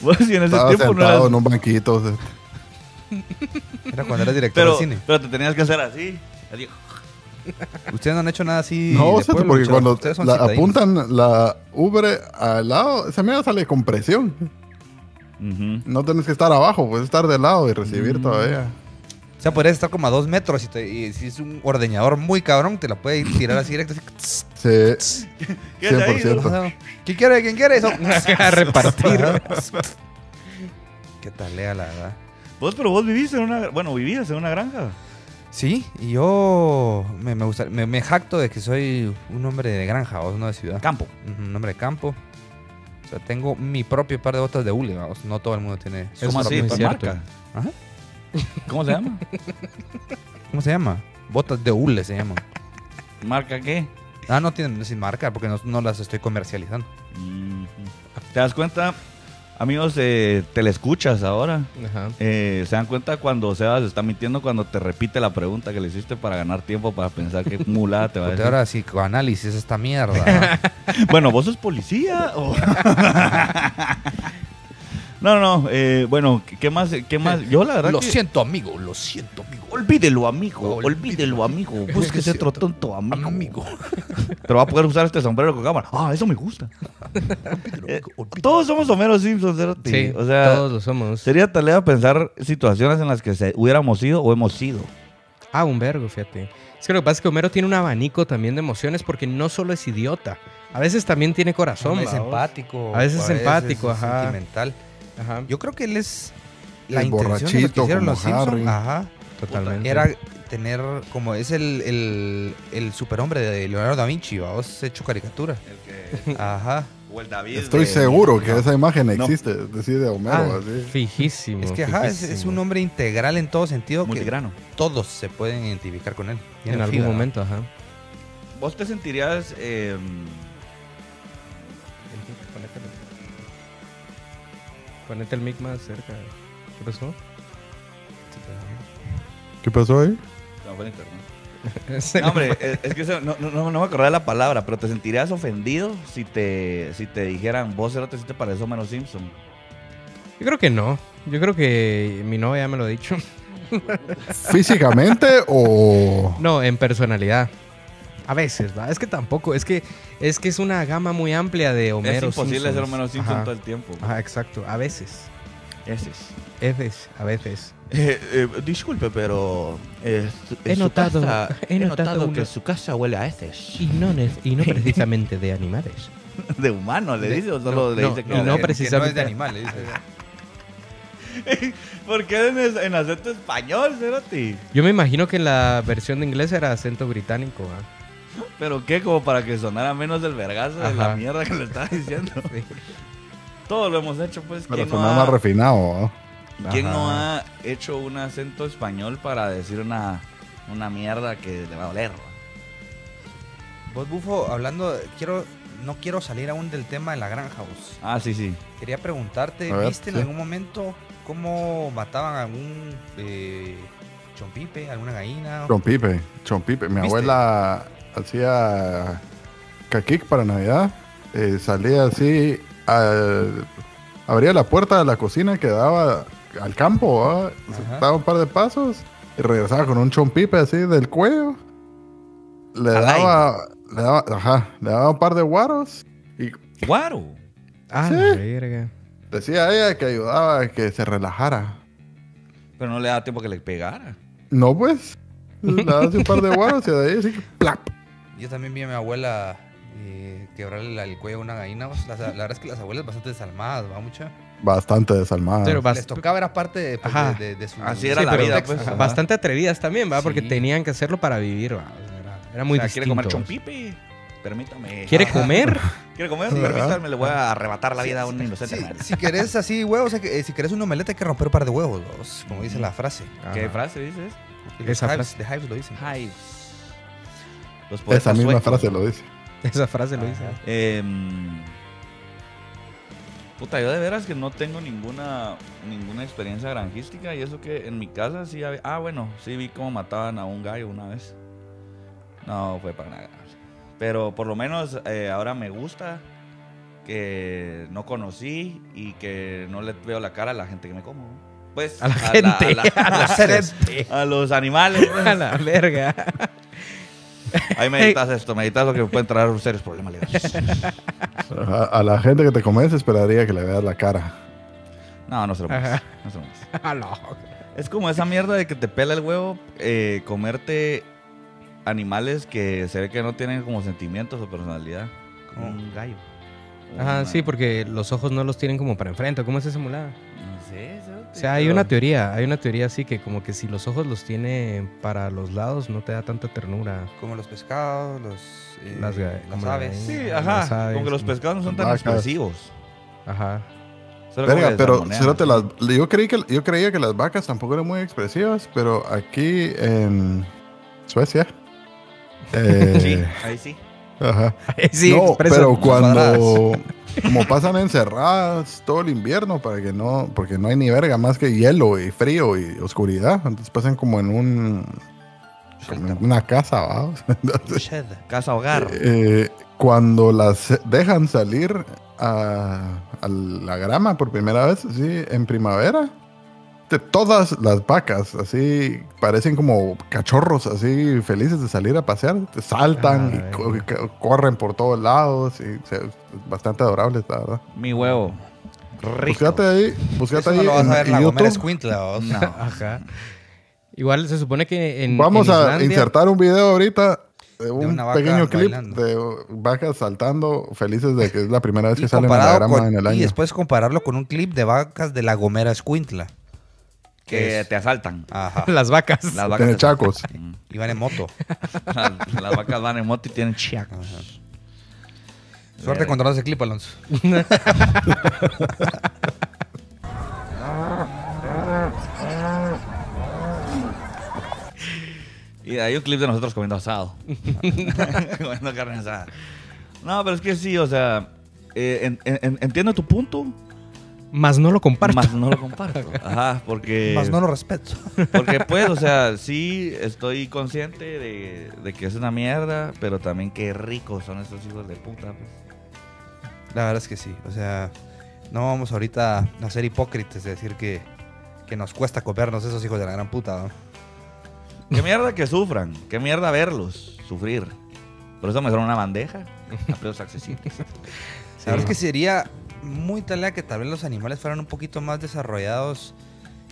Vos si en ese Estaba tiempo no sentado eras... en un banquito. o sea, Era cuando eras director Pero, de cine. pero te tenías que hacer así. así. Ustedes no han hecho nada así. No, de o sea, pueblo, porque chavos. cuando Ustedes son la citadinos. apuntan la ubre al lado, esa mierda sale con presión. Ujú. No tienes que estar abajo, puedes estar de lado y recibir Mm. todavía. O sea, podrías estar como a dos metros y, te- y si es un ordeñador muy cabrón, te la puede tirar así directo. Así. Sí, ¿Qué es ahí? 100%. Ajá. ¿Quién quiere? ¿Quién quiere eso? A repartir. Qué talea, la verdad. Vos, pero vos viviste en una... Bueno, vivías en una granja. Sí, y yo me, me, gusta, me, me jacto de que soy un hombre de granja, vos, no de ciudad. Campo. Un hombre de campo. O sea, tengo mi propio par de botas de hule, vamos. No todo el mundo tiene su ¿Cómo Eso así? es ¿Por cierto. marca? Ajá. ¿Cómo se llama? ¿Cómo se llama? Botas de hule se llaman. ¿Marca qué? Ah, no tienen sin marca porque no, no las estoy comercializando. Ujú. ¿Te das cuenta? Amigos, eh, te le escuchas ahora. Ajá. Eh, se dan cuenta cuando Sebas está mintiendo cuando te repite la pregunta que le hiciste para ganar tiempo para pensar qué mulada te va a decir. ahora psicoanálisis esta mierda. Bueno, ¿vos sos policía? o- no, no, no. eh, bueno, ¿qué más? ¿Qué más? Yo la verdad lo que... siento, amigo, lo siento, amigo. Olvídelo, amigo. Olvídelo. Olvídelo, amigo. Búsquese otro tonto amigo. Amigo. Pero va a poder usar este sombrero con cámara. Ah, eso me gusta. Eh, todos somos Homero Simpson, cerote. Sí, O sea, todos lo somos. sería tarea pensar situaciones en las que se hubiéramos sido o hemos sido. Ah, un vergo, fíjate. Es que lo que pasa es que Homero tiene un abanico también de emociones porque no solo es idiota. A veces también tiene corazón. es ¿va vos? empático. A veces es empático, es ajá. Sentimental. Ajá, Yo creo que él es la El intención de lo que como los. Ajá. totalmente. Era tener como es el, el, el superhombre de Leonardo da Vinci, vos hecho caricatura. Ajá. O el David. Estoy de- seguro que No. esa imagen No. existe, decide Homero. Ah, así. fijísimo. Es que ajá, es, un hombre integral en todo sentido que Multigrano. todos se pueden identificar con él. En algún momento, ajá. ¿Vos te sentirías eh, Ponete el mic más cerca. ¿Qué pasó? ¿Qué pasó ahí? No, fue en internet. No, hombre, es, es que eso- no, no, no, no me acordaba de la palabra, pero te sentirías ofendido si te, si te dijeran, vos si te parece Homero Simpson. Yo creo que no. Yo creo que mi novia ya me lo ha dicho. ¿Físicamente o...? No, en personalidad. A veces, ¿va? Es que tampoco. Es que es que es una gama muy amplia de Homero es imposible Simpsons. ser Homero Simpson Ajá. todo el tiempo. Ajá, exacto. A veces. Eses. Eces, a veces. Eh, eh, disculpe, pero eh, He su notado- casa- he he notado que su casa huele a heces. Y no, ne- y no precisamente de animales. De humano, le De- dice o solo no, le no, dice que y no que- que no precisamente- es de animales. ¿Por qué en, es- en acento español, Cerati? Yo me imagino que la versión de inglés era acento británico. ¿ah? ¿Pero qué? Como para que sonara menos el vergazo de la mierda que le estaba diciendo. Sí. Todo lo hemos hecho, pues. Pero ¿quién, no sonaba ha, más refinado, ¿no? quién no ha hecho un acento español para decir una, una mierda que le va a doler? Vos, Bufo, hablando, quiero, no quiero salir aún del tema de la granja, vos. Ah, sí, sí. Quería preguntarte, ver, ¿viste en algún momento cómo mataban a algún eh, chompipe, alguna gallina? Chompipe, chompipe. Mi ¿Viste? abuela hacía caquic para Navidad. eh, salía así, al- abría la puerta de la cocina que daba al campo, daba un par de pasos y regresaba con un chompipe así del cuello. Le daba, le daba, ajá, le daba un par de guaros y Guaro. Ah, Sí. decía ella que ayudaba a que se relajara. Pero no le da tiempo que le pegara. No, pues, le daba un par de guaros y de ahí así, plap. Yo también vi a mi abuela eh, quebrarle la- el cuello a una gallina. vos. La, la verdad es que las abuelas bastante desalmadas, ¿va? Mucha. Bastante desalmada. Pero bas- Les tocaba, era parte de, pues, Ajá. de, de- de su... Así Sí, era la vida, pues. ajá, bastante atrevidas también, ¿va? Porque Sí. tenían que hacerlo para vivir, ¿va? Era, era muy O sea, ¿Quiere comer distinto. chompipe? Permítame. ¿Quiere Ajá. comer? ¿Quiere comer? Ajá. Permítame, le voy a arrebatar la vida a un inocente Sí, si querés así huevos, eh, que- si querés un omelette hay que romper un par de huevos, vos, como dice la frase. ¿Qué Ajá. frase dices? Esa Hives- frase. The Hives lo dicen. Hives. Los poetas Esa misma suecos. frase lo dice. Esa frase lo dice. Em, puta, yo de veras que no tengo ninguna ninguna experiencia granjística y eso que en mi casa sí había... Ah, bueno, sí vi cómo mataban a un gallo una vez. No fue para nada. Pero por lo menos eh, ahora me gusta que no conocí y que no le veo la cara a la gente que me como. Pues A la gente. a, los seres, a los animales. pues. A la verga. Ahí meditas esto, meditas lo que pueden traer serios problemas legales. A, a la gente que te comes esperaría que le veas la cara. No, no se lo pongas, no se lo pongas. A la- Es como esa mierda de que te pela el huevo, eh, comerte animales que se ve que no tienen como sentimientos o personalidad. Como un gallo. Ajá, Una- sí, porque los ojos no los tienen como para enfrente. ¿Cómo es esa mulada? No sé, O sea, hay pero- una teoría, hay una teoría así que como que si los ojos los tiene para los lados no te da tanta ternura. Como los pescados, los, eh, Las aves. Sí, Las ajá. aves, Como que los pescados no son tan vacas. expresivos. Ajá. Verga, pero así. las- yo, creí que, yo creía que las vacas tampoco eran muy expresivas, pero aquí en Suecia. eh, Sí, ahí sí. Ajá. sí, no, pero cuando como pasan encerradas todo el invierno para que no, porque no hay ni verga más que hielo y frío y oscuridad, entonces pasan como en un como en una casa, ¿va? Entonces, Shed. Casa hogar. eh, cuando las dejan salir a, a la grama por primera vez, así en primavera, de todas las vacas, así parecen como cachorros, así felices de salir a pasear, te saltan Ay. y co- co- corren por todos lados, y se- bastante adorables, la verdad. Mi huevo. Rico. Búscate ahí, búscate Eso ahí no lo vas en a ver la. Gomera Escuintla, vos. No. Ajá. Igual se supone que en Vamos en a Islandia- insertar un video ahorita de un pequeño clip bailando. de vacas saltando felices de que es la primera vez Y, que salen a la grama con- en el y año. después compararlo con un clip de vacas de la Gomera Escuintla. Que te asaltan. Ajá. las vacas. Las vacas Tiene te- chacos. Mm. Y van en moto. las, las vacas van en moto y tienen chiacos. Ajá. Suerte cuando no ese clip, Alonso. Y hay un clip de nosotros comiendo asado. comiendo carne asada. No, pero es que sí, o sea, eh, en- en- entiendo tu punto, Más no lo comparto. más no lo comparto. Ajá, porque... Más no lo respeto. Porque pues, o sea, sí estoy consciente de, de que es una mierda, pero también qué ricos son estos hijos de puta. Pues. La verdad es que sí. O sea, no vamos ahorita a ser hipócritas de decir que, que nos cuesta comernos esos hijos de la gran puta. ¿no? Qué mierda que sufran, qué mierda verlos sufrir. Por eso me dieron una bandeja a precios accesibles. La verdad es que sería muy tarea que tal vez los animales fueran un poquito más desarrollados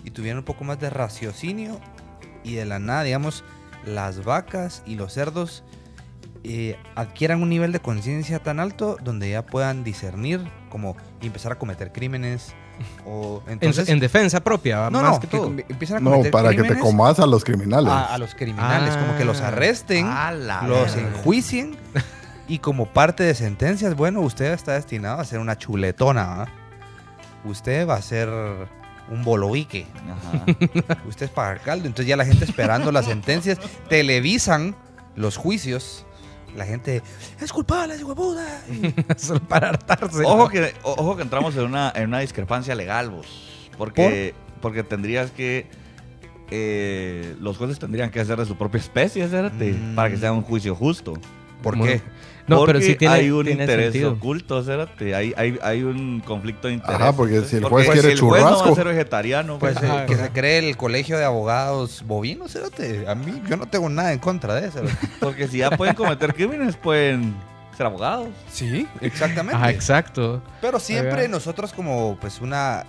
y tuvieran un poco más de raciocinio y de la nada, digamos, las vacas y los cerdos eh, adquieran un nivel de conciencia tan alto donde ya puedan discernir como y empezar a cometer crímenes o En, entonces en defensa propia, no, más no, que que todo. com- empiezan a No, para que te comas a los criminales. a, a los criminales, como que los Ah. arresten, los enjuicien y como parte de sentencias, bueno, usted está destinado a ser una chuletona. ¿ah? Usted va a ser un boloique. Ajá. Usted es para caldo. Entonces ya la gente esperando las sentencias, televisan los juicios. La gente, es culpable, es huevuda. Solo para hartarse. Ojo que, ojo que entramos en una, en una discrepancia legal, vos. Porque, porque tendrías que. eh, los jueces tendrían que hacer de su propia especie, Mm. para que sea un juicio justo. ¿Por qué? No, Porque pero sí tiene, hay un tiene interés sentido. oculto, espérate. Hay, hay, hay un conflicto de interés. Ajá, porque si el Porque juez quiere si el juez no va a churrasco. ser vegetariano, Pues pues, Ajá, que ajá. se cree el colegio de abogados bovinos, espérate. A mí, yo no tengo nada en contra de eso. porque si ya pueden cometer crímenes, pueden ser abogados. Sí, exactamente. Ajá, exacto. Pero siempre Oiga. nosotros como pues una,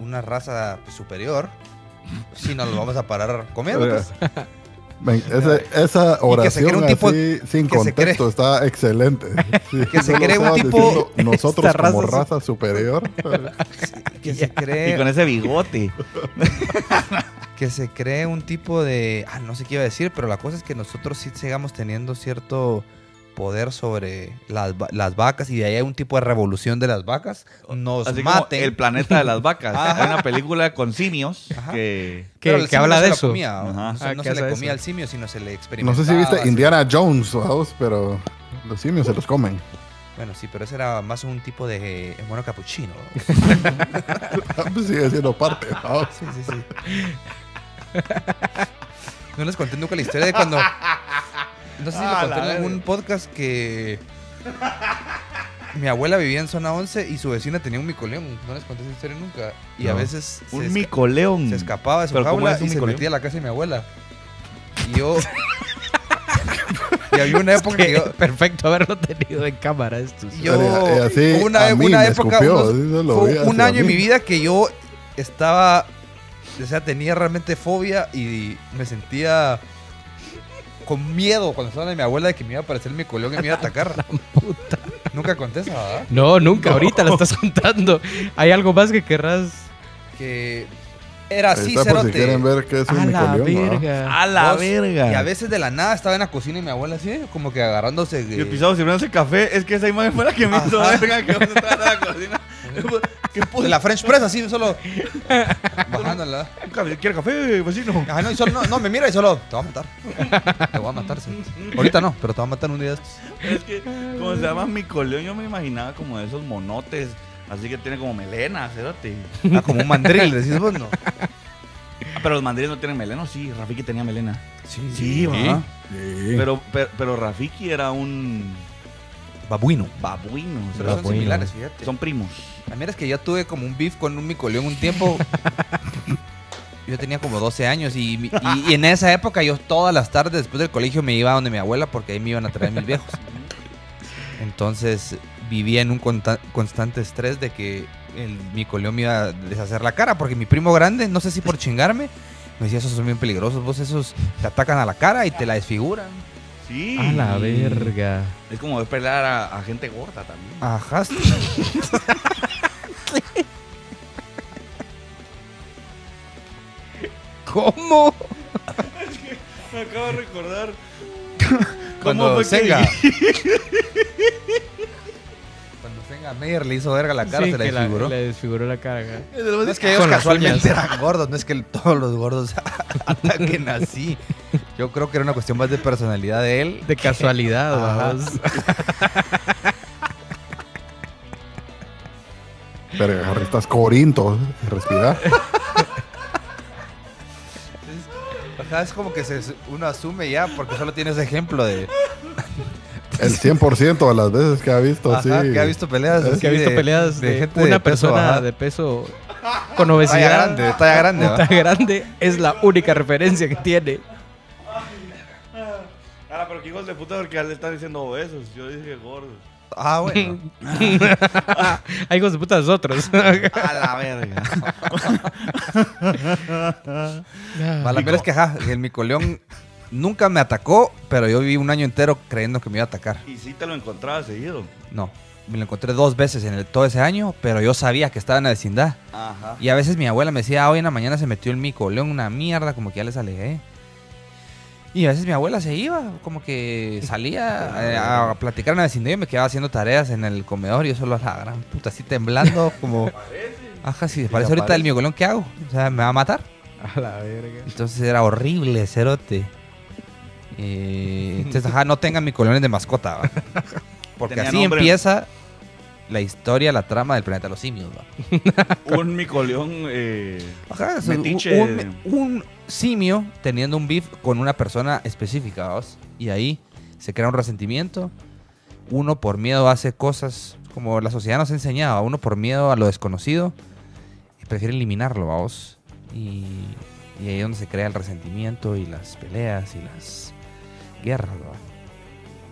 una raza pues, superior, si nos lo vamos a parar comiendo. Pues. Ven, ese- esa oración un tipo- así, sin contexto, está excelente. Sí, Que se cree un tipo- diciendo Nosotros como raza raza superior. que se Y cree con ese bigote. que se cree un tipo de ah no sé qué iba a decir pero la cosa es que nosotros sí sigamos teniendo cierto poder sobre las, las vacas y de ahí hay un tipo de revolución de las vacas nos Así como maten el planeta de las vacas. Ajá. Hay una película con simios Ajá. que... Que, el que simio habla no de eso. comía, Ajá. no, se- Ah, no ¿qué se le comía eso? al simio sino se le No experimentaba sé si viste así. Indiana Jones, vamos, pero los simios se los comen. bueno sí pero ese era más un tipo de eh, mono capuchino Pues sigue siendo parte. vamos. Sí, sí, sí. No les conté nunca la historia de cuando. No sé si Ah, lo conté en algún podcast que. Mi abuela vivía en zona 11 y su vecina tenía un micoleón. No les conté esa historia nunca. Y a veces se, Un micoleón. se escapaba de su ¿Pero cómo jaula y se metía a la casa de mi abuela. Y yo. y había una época que yo. Perfecto haberlo tenido en cámara esto. yo Y así hubo una, época, escupió, unos- fue un año en mi vida que yo estaba, o sea, tenía realmente fobia y me sentía con miedo cuando estaba de mi abuela de que me iba a aparecer mi coleón y me iba a atacar. Nunca conté esa, ¿verdad? No, nunca, ahorita lo estás contando. ¿Hay algo más que querrás? Que era así, está por si cerote. quieren ver qué es un A la verga. A la Vos- verga. Y a veces de la nada estaba en la cocina y mi abuela así, como que agarrándose. de- Y el pisado sirviéndose café. Es que esa imagen fue la que me hizo verga que entrar a la cocina. ¿Qué de la French Press, así, solo bajándola. ¿Quiere café, vecino? Ah, no, y solo, no, no, me mira y solo, te voy a matar. Te voy a matar, sí. Ahorita no, pero te voy a matar un día de estos. Es que, como se llama micoleón, yo me imaginaba como de esos monotes. Así que tiene como melena, cérate. Ah, como un mandril, decís vos, no. Ah, pero los mandriles no tienen melena, ¿o sí. Rafiki tenía melena. Sí, Sí, va. Sí. Pero, pero, pero Rafiki era un Babuino. babuino. Pero son similares, fíjate. son primos. A mí es que yo tuve como un beef con un micoleón un tiempo. Yo tenía como 12 años y, mi- y- y en esa época yo todas las tardes después del colegio me iba a donde mi abuela porque ahí me iban a traer mis viejos. Entonces vivía en un constante estrés de que el micoleón me iba a deshacer la cara porque mi primo grande, no sé si por chingarme, me decía, esos son bien peligrosos, vos esos te atacan a la cara y te la desfiguran. Sí. A la verga. Es como pelear a, a gente gorda también. Ajá. ¿Cómo? Me acabo de recordar. Cuando fue que Senga. Senga Meyer le hizo verga la cara, Sí, se la desfiguró. le desfiguró la cara. acá. No es que ellos casualmente eran gordos, no es que todos los gordos ataquen así. Yo creo que era una cuestión más de personalidad de él. De casualidad. Pero estás corinto. Respira. Ajá, es como que se, uno asume ya porque solo tiene ese ejemplo de El 100% de las veces que ha visto, ajá, sí. que ha visto peleas. Es así que ha visto de- peleas de, gente una de peso, persona ajá. de peso con talla obesidad. grande, de talla grande. ¿va? Talla grande es la única referencia que tiene. Ah, pero que hijos de puta porque ya le están diciendo obesos. Yo dije gordos. Ah, bueno. Hay hijos de puta nosotros. A la verga. Va, la verdad es que, ajá, el micoleón nunca me atacó, pero yo viví un año entero creyendo que me iba a atacar. y sí te lo encontraba seguido. No, me lo encontré dos veces en el, todo ese año, pero yo sabía que estaba en la vecindad. Ajá. Y a veces mi abuela me decía, ah, hoy en la mañana se metió el micoleón, una mierda, como que ya les alegué. Y a veces mi abuela se iba, como que salía eh, a, platicar en la vecindad y yo me quedaba haciendo tareas en el comedor y yo solo a la gran puta, así temblando, como... Ajá, si parece ahorita el micoleón, ¿qué hago? O sea, ¿me va a matar? A la verga. Entonces era horrible, cerote. Eh, entonces, ajá, no tengan micoleones de mascota, ¿va? Porque Tenía así nombre. empieza la historia, la trama del planeta de los simios, ¿va? Un micoleón. Eh, Ajá, un- Metiche. un, un simio teniendo un beef con una persona específica, ¿vos? Y ahí se crea un resentimiento. Uno por miedo hace cosas como la sociedad nos ha enseñado. Uno por miedo a lo desconocido prefiere eliminarlo, vos. Y, y ahí es donde se crea el resentimiento y las peleas y las guerras, ¿va?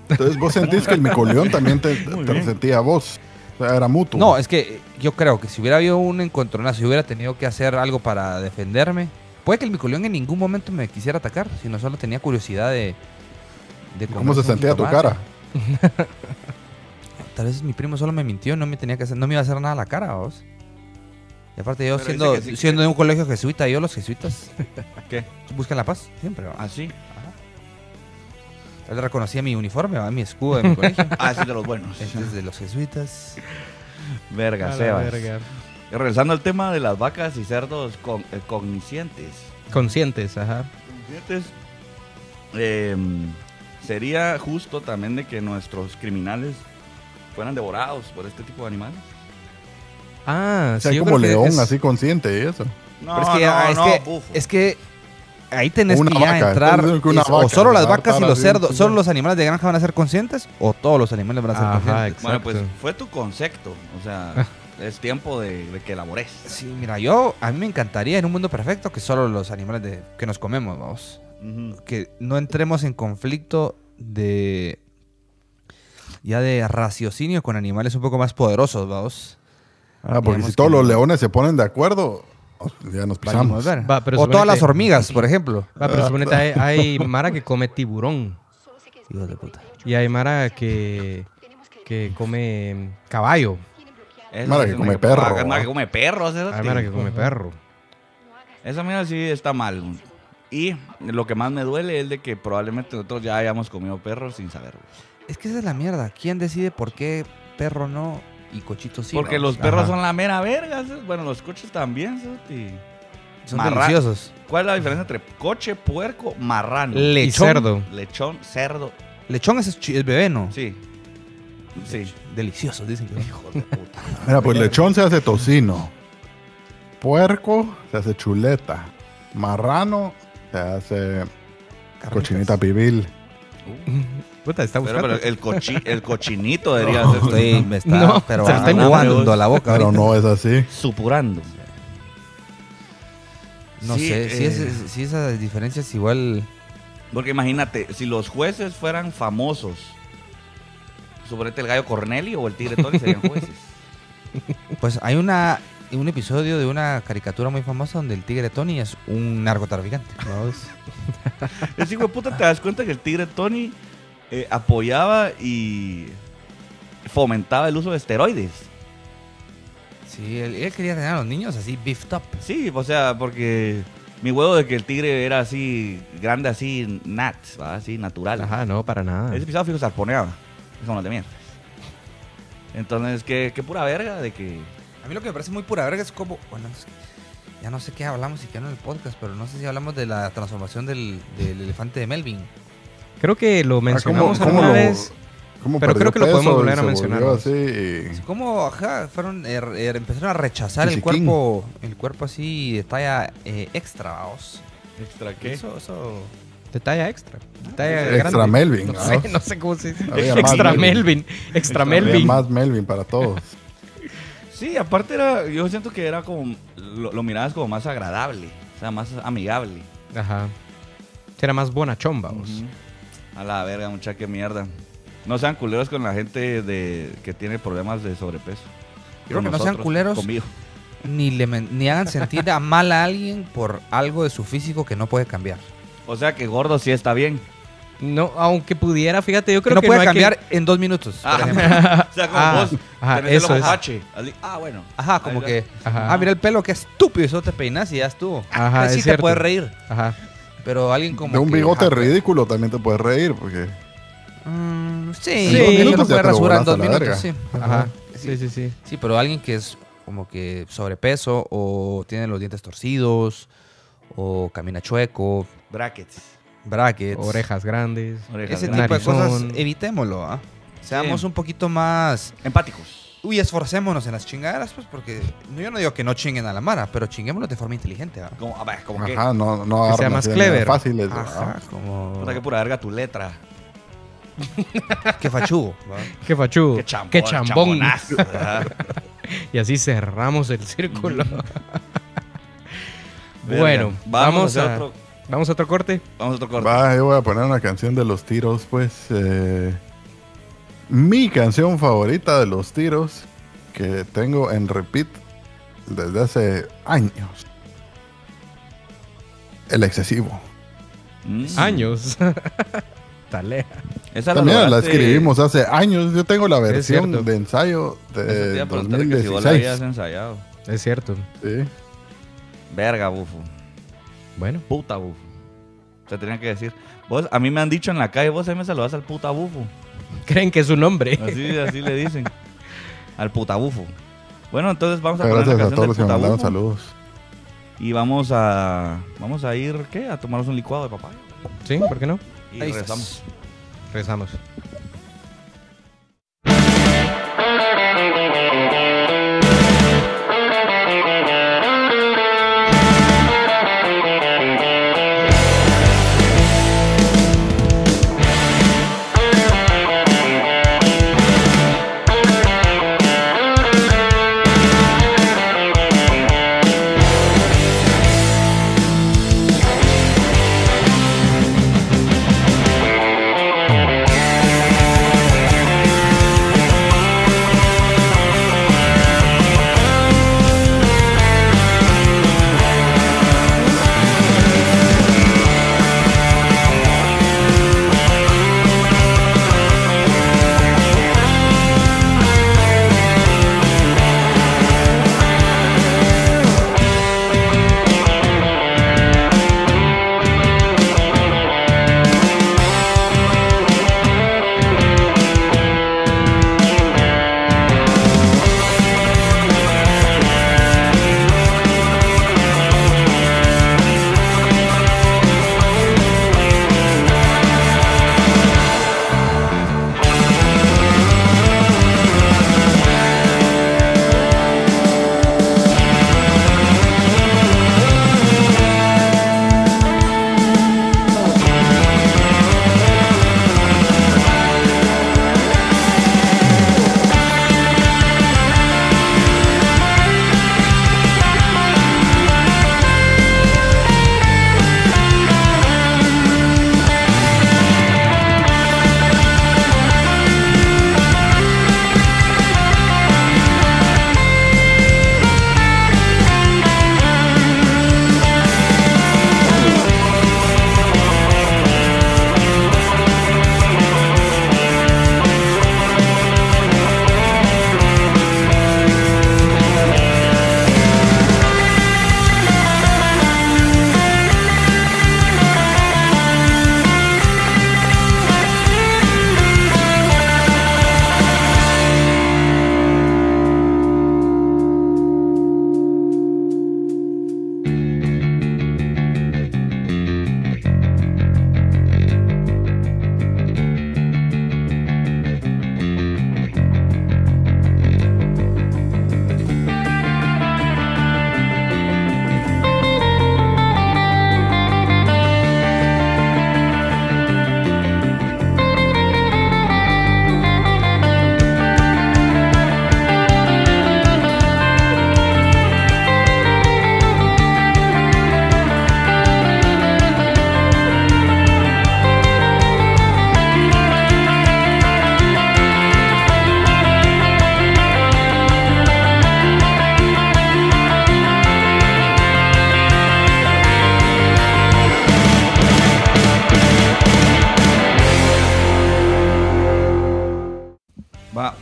Entonces vos sentís que el micoleón también te, te resentía a vos. O sea, era mutuo. No, es que yo creo que si hubiera habido un encontronazo, si hubiera tenido que hacer algo para defenderme, puede que el micoleón en ningún momento me quisiera atacar, sino solo tenía curiosidad de... de ¿Y ¿Cómo se sentía tu cara? Tal vez mi primo solo me mintió, no me tenía que hacer, no me iba a hacer nada a la cara, vos. Y aparte yo Pero siendo, sí, siendo de un colegio jesuita, yo los jesuitas ¿Qué? buscan la paz, siempre. Así. Él reconocía mi uniforme, ¿va? mi escudo de mi colegio. Así de los buenos. Este es de los jesuitas. Verga, Sebas. verga. Y regresando al tema de las vacas y cerdos con, eh, cognicientes. Conscientes, ajá. Cognicientes. eh, sería justo también de que nuestros criminales fueran devorados por este tipo de animales. Ah, O sea, sí, yo como creo que león, es- así consciente y eso. No, Pero es que, no, ah, es, no, que es que ahí tenés Una que ya vaca, entrar. entonces que una es- o solo las vacas y los cerdos, solo los animales de granja van a ser conscientes o todos los animales van a ser Ajá, conscientes. Bueno, pues fue tu concepto. O sea, es tiempo de, de que elabores. Sí, mira, yo a mí me encantaría en un mundo perfecto que solo los animales de, que nos comemos, vamos, que no entremos en conflicto de ya de raciocinio con animales un poco más poderosos, vamos. Ah, porque Digamos si todos que- los leones se ponen de acuerdo, ya nos pisamos. ver. Va, pero o todas las hormigas, por ejemplo. Va, pero suponete, hay, hay Mara que come tiburón. Hijos de puta. Y hay Mara que, que come caballo. Eso Mara que come una- perro, Mara que come perro. Hay Mara que come perro. Esa mira sí está mal. Y lo que más me duele es de que probablemente nosotros ya hayamos comido perros sin saberlo. Es que esa es la mierda. ¿Quién decide por qué perro no y cochito sí? Porque los perros Ajá. son la mera verga. Bueno, los coches también. ¿sabes? Y- son marra- deliciosos. ¿Cuál es la diferencia entre coche, puerco, marrano? Lechón. cerdo. Lechón, cerdo. Lechón es, es bebé, ¿no? Sí. Sí. Deliciosos, dicen. que- Hijo de puta. Mira, pues lechón se hace tocino. Puerco se hace chuleta. Marrano se hace cochinita pibil. Puta, está Pero, buscando. pero el, cochi- el cochinito debería ser Estoy, me está, No, pero se está la boca. Pero ahorita. no es así. supurando. No Sí, sé, si, eh, es- si esas diferencias igual... Porque imagínate, si los jueces fueran famosos, suponete el gallo Cornelio o el tigre Tony serían jueces. Pues hay una un episodio de una caricatura muy famosa donde el tigre Tony es un narcotraficante. ¿no? Es- hijo de puta te das cuenta que el tigre Tony eh, apoyaba y fomentaba el uso de esteroides. Sí, él, él quería tener a los niños así beefed up. Sí, o sea, porque mi huevo de que el tigre era así, grande así, nat, ¿va? así, natural. Ajá, no, para nada. Ese episodio fijo se arponeaba. Eso no de mierda. Entonces, qué, qué pura verga de que... A mí lo que me parece muy pura verga es como... Bueno, es que ya no sé qué hablamos y qué no en el podcast, pero no sé si hablamos de la transformación del, del elefante de Melvin. Creo que lo Ah, ¿cómo- mencionamos cómo lo- vez. cómo Pero creo que lo podemos volver a mencionar, así como, ajá, fueron, er- er- empezaron a rechazar el cuerpo, el cuerpo así de talla eh, extra, vamos. ¿Extra Eso, eso... De talla extra. De talla Extra grande. Melvin, No ¿no? sé, no sé cómo se dice. Extra Melvin. Melvin. Extra Había Melvin. más Melvin para todos. Sí, aparte era, yo siento que era como, lo, lo mirabas como más agradable, o sea, más amigable. Ajá. Será más bonachón, vamos. Ujú. A la verga, mucha que mierda. No sean culeros con la gente de que tiene problemas de sobrepeso. Yo creo Con que no sean culeros. Conmigo. Ni, le ni hagan sentir a mal a alguien por algo de su físico que no puede cambiar. O sea que gordo sí está bien. No, aunque pudiera, fíjate, yo Que creo no que puede no que- cambiar en dos minutos. Ah. o sea, como Ah, vos ajá, tenés el eso ojo. Así, Ah, bueno. Ajá, como que. Ajá. Ah, mira el pelo, qué estúpido. Eso te peinas y ya estuvo. Ajá, Ahí sí es te cierto. puedes reír. Ajá. Pero alguien como. De un que, bigote ridículo también te puedes reír, porque mm, sí, Sí. minutos lo ya puede te lo rasurar en dos minutos, sí. Ajá. Sí, sí, sí. Sí, pero alguien que es como que sobrepeso o tiene los dientes torcidos o camina chueco, Brackets. brackets. Orejas grandes. Orejas Ese grandes. tipo de cosas, evitémoslo, ¿ah? Seamos Sí. un poquito más... Empáticos. Uy, esforcémonos en las chingaderas, pues, porque no, yo no digo que no chinguen a la mara, pero chinguémonos de forma inteligente, ¿ah? Como, a ver, como que. ajá, no, no Que sea más clever. fáciles. Ajá, ¿verdad? como... Puta, que pura verga tu letra. Qué fachugo. Qué fachudo. Qué chambón. Qué chambón. Y así cerramos el círculo. Bueno, vamos, a, a, otro. vamos a otro corte. Vamos a otro corte. Va, yo voy a poner una canción de los tiros, pues. eh, mi canción favorita de los tiros, que tengo en repeat desde hace años. El excesivo. Mm. Años. Talea. Esa También la escribimos hace años. Yo tengo la versión de ensayo Eso te de iba a preguntar que si vos la habías 2016. ensayado. Es cierto. Sí. Verga, bufo. Bueno, Puta bufo. Se tenía que decir. Vos, a mí me han dicho en la calle, vos ahí me saludás al puta bufo. creen que es su nombre. Así, así le dicen. Al puta bufo. Bueno, entonces vamos a poner la Gracias a canción todos los del que me puta mandaron bufo. saludos. Y vamos a. Vamos a ir, ¿qué? A tomarnos un licuado de papaya. ¿Sí? ¿Por qué no? Y Ahí regresamos. Regresamos. Thank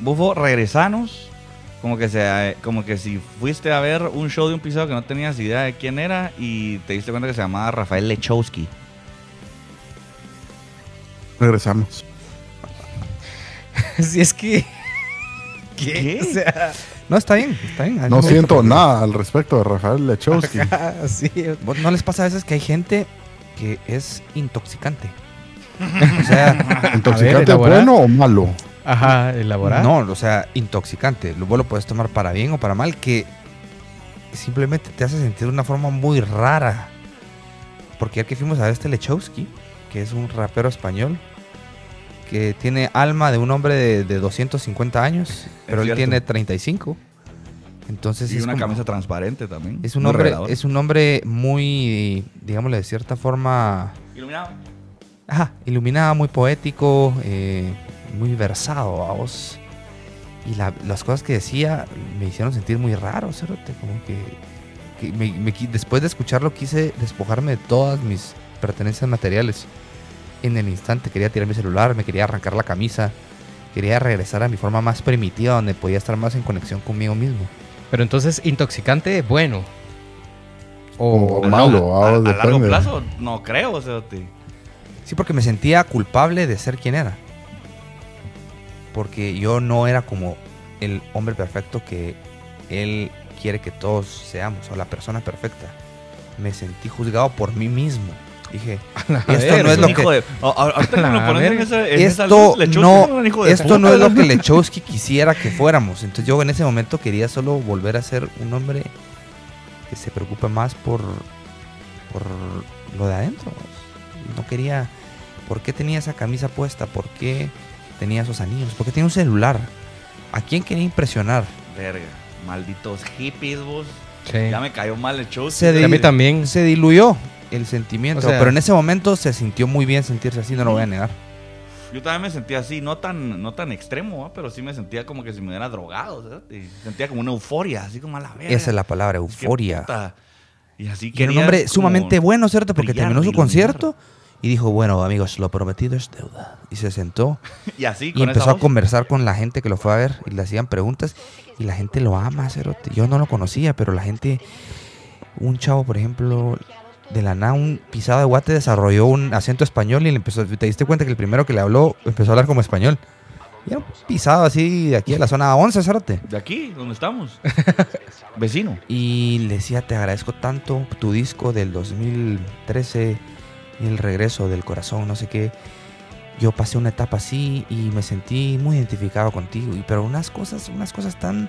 Bufo, regresanos. Como que, se, como que si fuiste a ver un show de un pisado que no tenías idea de quién era y te diste cuenta que se llamaba Rafael Lechowski. Regresamos. si es que. ¿Qué? O sea, No, está bien, está bien. No siento nada al respecto de Rafael Lechowski. sí. ¿Vos ¿No les pasa a veces que hay gente que es intoxicante? O sea, ¿Intoxicante bueno o malo? Ajá, elaborar. no, o sea, intoxicante. Lo- Vos lo puedes tomar para bien o para mal, que simplemente te hace sentir de una forma muy rara. Porque ya que fuimos a ver este Lechowski, que es un rapero español, que tiene alma de un hombre de, de 250 años, pero él tiene 35. Entonces Y es una como- camisa transparente también. Es un hombre, revelador. es un hombre muy, digámosle de cierta forma, Iluminado. ajá, iluminado, muy poético, eh, muy versado, vos. Y la- las cosas que decía me hicieron sentir muy raro, cerote, como que, que me- me después de escucharlo quise despojarme de todas mis pertenencias materiales. En el instante quería tirar mi celular, me quería arrancar la camisa, quería regresar a mi forma más primitiva donde podía estar más en conexión conmigo mismo. Pero entonces, intoxicante, bueno. O O. A malo, a, a largo plazo, no creo, o sea, te- Sí, porque me sentía culpable de ser quien era. Porque yo no era como el hombre perfecto que él quiere que todos seamos, o la persona perfecta. Me sentí juzgado por mí mismo. Dije, esto no es lo que, esto no, era un hijo de esto no es lo que Lechowski quisiera que fuéramos. Entonces yo en ese momento quería solo volver a ser un hombre que se preocupe más por, por lo de adentro. No quería... ¿Por qué tenía esa camisa puesta? ¿Por qué tenía esos anillos? ¿Por qué tenía un celular? ¿A quién quería impresionar? Verga, malditos hippies, vos. Sí. Ya me cayó mal Lechowski. Se Sí, a mí también. Se diluyó el sentimiento, O sea- pero en ese momento se sintió muy bien sentirse así, no lo voy a negar. Yo también me sentía así, no tan, no tan extremo, ¿va? pero sí me sentía como que si me hubiera drogado. Y Sentía como una euforia, así como a la verga. Esa es la palabra, Es que, euforia. Y así Y era un hombre sumamente bueno, ¿cierto? Porque brillar, terminó su iluminar. concierto y dijo, bueno, amigos, lo prometido es deuda. Y se sentó Y así, y empezó a conversar con la gente que lo fue a ver y le hacían preguntas y la gente lo ama, cerote. Yo no lo conocía, pero la gente, un chavo, por ejemplo, de la nada, un pisado de guate desarrolló un acento español y le empezó, te diste cuenta que el primero que le habló empezó a hablar como español. Y era un pisado así de aquí de la zona 11, cerote. De aquí, donde estamos. Vecino. Y le decía, te agradezco tanto tu disco del 2013 y el regreso del corazón, no sé qué. Yo pasé una etapa así y me sentí muy identificado contigo. Y, pero unas cosas, unas cosas tan,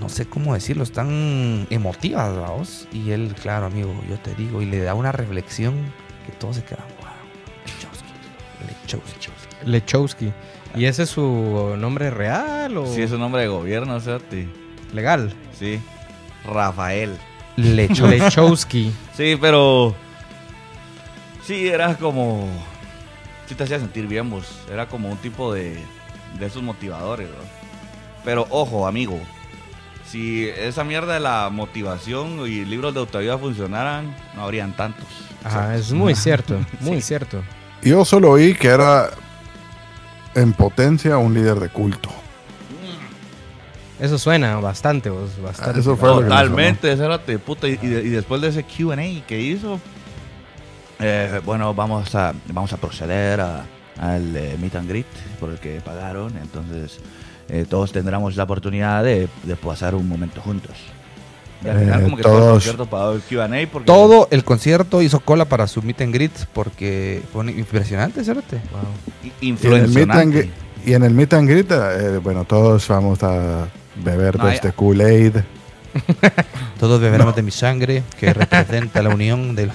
no sé cómo decirlo, tan emotivas, vamos. Y él, claro, amigo, yo te digo, y le da una reflexión que todos se quedan, wow, Lechowski, Lechowski". Lechowski. ¿Y ese es su nombre real o Sí, es un nombre de gobierno, o sea, te- legal? sí. Rafael. Lechowski. Lechowski. Sí, pero. Sí, era como. Sí, te hacía sentir bien, vos. Era como un tipo de. De esos motivadores, ¿no? Pero ojo, amigo. Si esa mierda de la motivación y libros de autoayuda funcionaran, no habrían tantos. Ajá, es muy cierto, muy Sí. cierto. Yo solo oí que era en potencia un líder de culto. Eso suena bastante, vos, bastante. Eso fue Totalmente, ese era de puta. Y, y de- y después de ese QA que hizo, eh, bueno, vamos a, vamos a proceder a- al eh, meet and greet por el que pagaron. Entonces, eh, todos tendremos la oportunidad de, de pasar un momento juntos. Y al final, Eh, como que todo el todos- concierto pagó el QA. Porque, Todo el concierto hizo cola para su meet and greet porque fue impresionante, ¿cierto? i- Y en, el meet and greet, y en el meet and greet, eh, bueno, todos vamos a beber No, de este Kool-Aid. Todos beberemos de mi sangre, que representa la unión de.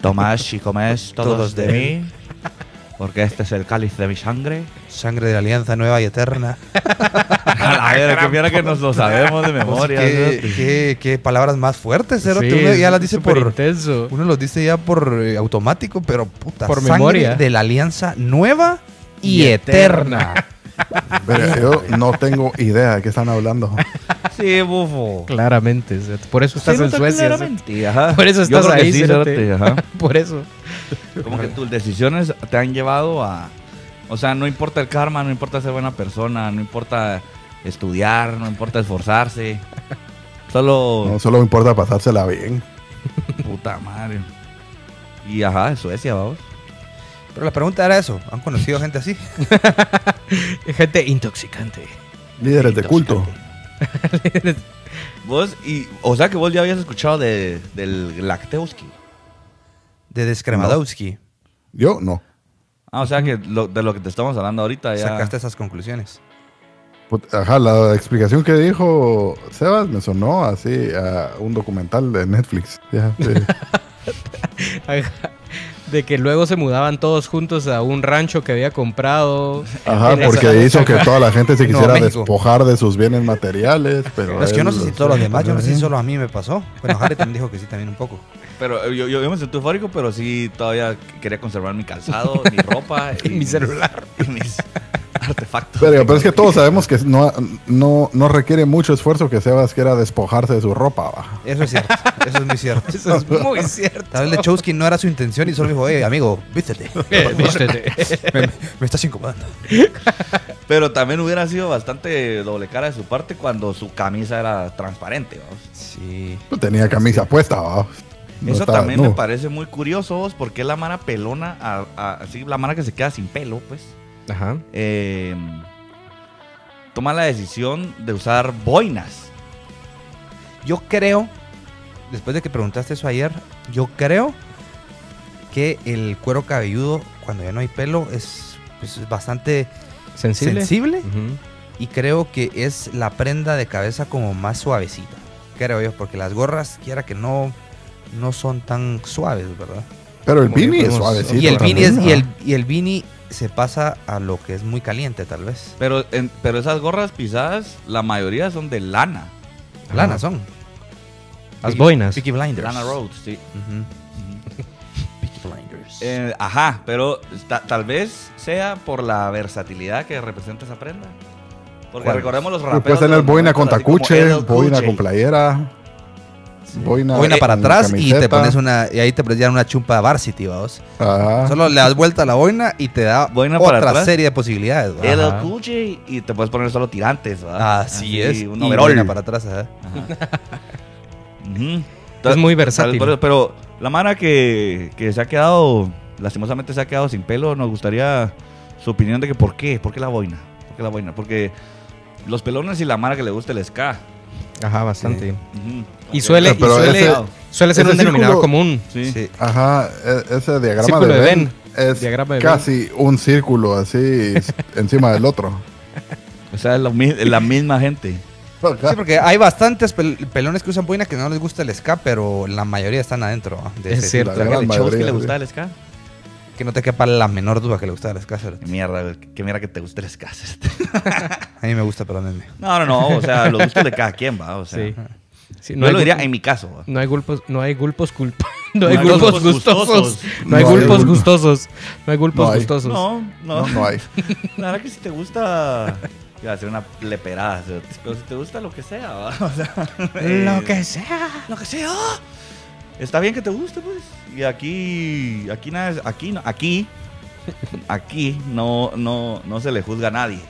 Tomás y comes todos, Todos de, de mí. Porque este es el cáliz de mi sangre. Sangre de la alianza nueva y eterna. A ver, que mira que nos lo sabemos de memoria. ¿Qué, ¿sí? qué- qué palabras más fuertes, ¿cierto? Sí, uno ya las dice por... intenso. Uno los dice ya por eh, automático, pero puta, Por sangre memoria. de la alianza nueva y, Y eterna. Pero yo no tengo idea de qué están hablando. Sí, bufo. Claramente, o sea, por eso estás en Suecia. ajá. Por eso estás ahí, sí, ajá. Por eso. Como que tus decisiones te han llevado a, O sea, no importa el karma, no importa ser buena persona, no importa estudiar, no importa esforzarse. Solo. No, solo importa pasársela bien. Puta madre. Y ajá, Suecia, vamos. Pero la pregunta era eso. ¿Han conocido gente así? gente intoxicante. Líderes de culto. vos, y, o sea que vos ya habías escuchado de, del Laktewski. De Descremadowski. Yo no. Ah, o sea que de lo que te estamos hablando ahorita ya. Sacaste esas conclusiones. Ajá, la explicación que dijo Sebas me sonó así a un documental de Netflix. Ya, de que luego se mudaban todos juntos a un rancho que había comprado. Ajá, porque hizo que toda la gente se quisiera despojar de sus bienes materiales. Pero es que yo no sé si todos los demás, yo no sé si solo a mí me pasó. Bueno, Harry también dijo que sí, también un poco. Pero yo, yo, me sentí eufórico, pero sí todavía quería conservar mi calzado, mi ropa y mi celular. Y mis, artefactos. Pero, pero, es que todos sabemos que no, no, no requiere mucho esfuerzo que Sebas quiera despojarse de su ropa. Eso es cierto, eso es muy cierto. Eso es muy cierto. Tal vez Lechowski no era su intención y solo dijo, eh, amigo, vístete. vístete. me, me, estás incomodando. Pero también hubiera sido bastante doble cara de su parte cuando su camisa era transparente. ¿vamos? Sí. Pues tenía camisa puesta, vamos. Eso también me parece muy curioso, porque la mara pelona, así la mara que se queda sin pelo, pues. Ajá. Eh, toma la decisión de usar boinas. Yo creo, después de que preguntaste eso ayer, yo creo que el cuero cabelludo, cuando ya no hay pelo, es, pues, bastante sensible. Y creo que es la prenda de cabeza como más suavecita. Creo yo, porque las gorras, quiera que no, no son tan suaves, ¿verdad? Pero el beanie es suavecito. Y el es, y el, y el beanie se pasa a lo que es muy caliente, tal vez. Pero, pero esas gorras pisadas, la mayoría son de lana. Lana son. Las boinas. Peaky Blinders. Lana Rhodes, sí. Blinders. Eh, ajá, pero tal vez sea por la versatilidad que representa esa prenda. Porque recordemos los raperos. Puedes tener boina con tacuche, boina con playera. Boina, para atrás y te pones una y ahí te pones ya una chumpa varsity, vamos. Solo le das vuelta a la boina y te da boina otra serie de posibilidades. El cuche y te puedes poner solo tirantes, ¿verdad? Así, es. Un boina para atrás, es muy versátil. Pero, la mara que, que se ha quedado, lastimosamente se ha quedado sin pelo, nos gustaría su opinión de que por qué, por qué la boina, por qué la boina, porque los pelones y la mara que le gusta el ska. Ajá, bastante. Y suele, suele, ser un denominador común. Sí. Ajá, e, ese diagrama de, Ben, es casi un círculo así encima del otro. O sea, es la, misma gente. Sí, porque hay bastantes pelones que usan boina que no les gusta el ska, pero la mayoría están adentro. De es cierto. ¿A que le gusta el ska? Que no te quepa la menor duda que le gusta el ska. Mierda, que mierda que te guste el ska. a mí me gusta, perdónenme. No, no, no. O sea, los gustos de cada quien, va. O sea. Sí no Yo lo diría en mi caso. No hay gulpos, no hay gulpos culpa, no, hay gulpos gustosos. No hay gulpos gustosos. No hay gulpos gustosos. No, no, no, hay. La verdad que si te gusta Iba a ser una leperada, pero si te gusta lo que sea, ¿va? O sea, lo que sea, lo que sea. Está bien que te guste, pues. Y aquí, aquí nada, aquí, aquí, aquí no, no, no se le juzga a nadie.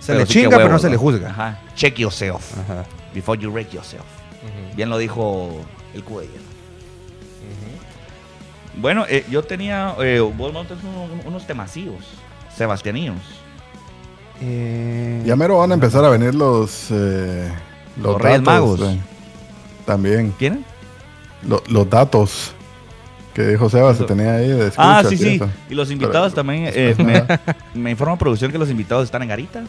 Se le chinga, pero no se le juzga. Ajá. Check yourself. Ajá before you wreck yourself. Bien lo dijo el cuello. Bueno, eh, yo tenía, eh, vos montas unos, temasivos, sebastianinos. Eh, ya mero van a empezar a venir los, eh, los, Reyes Magos. también. Los datos que dijo Sebas se tenía ahí de Ah, sí, sí. Y los invitados también. me, me informa producción que los invitados están en Garita.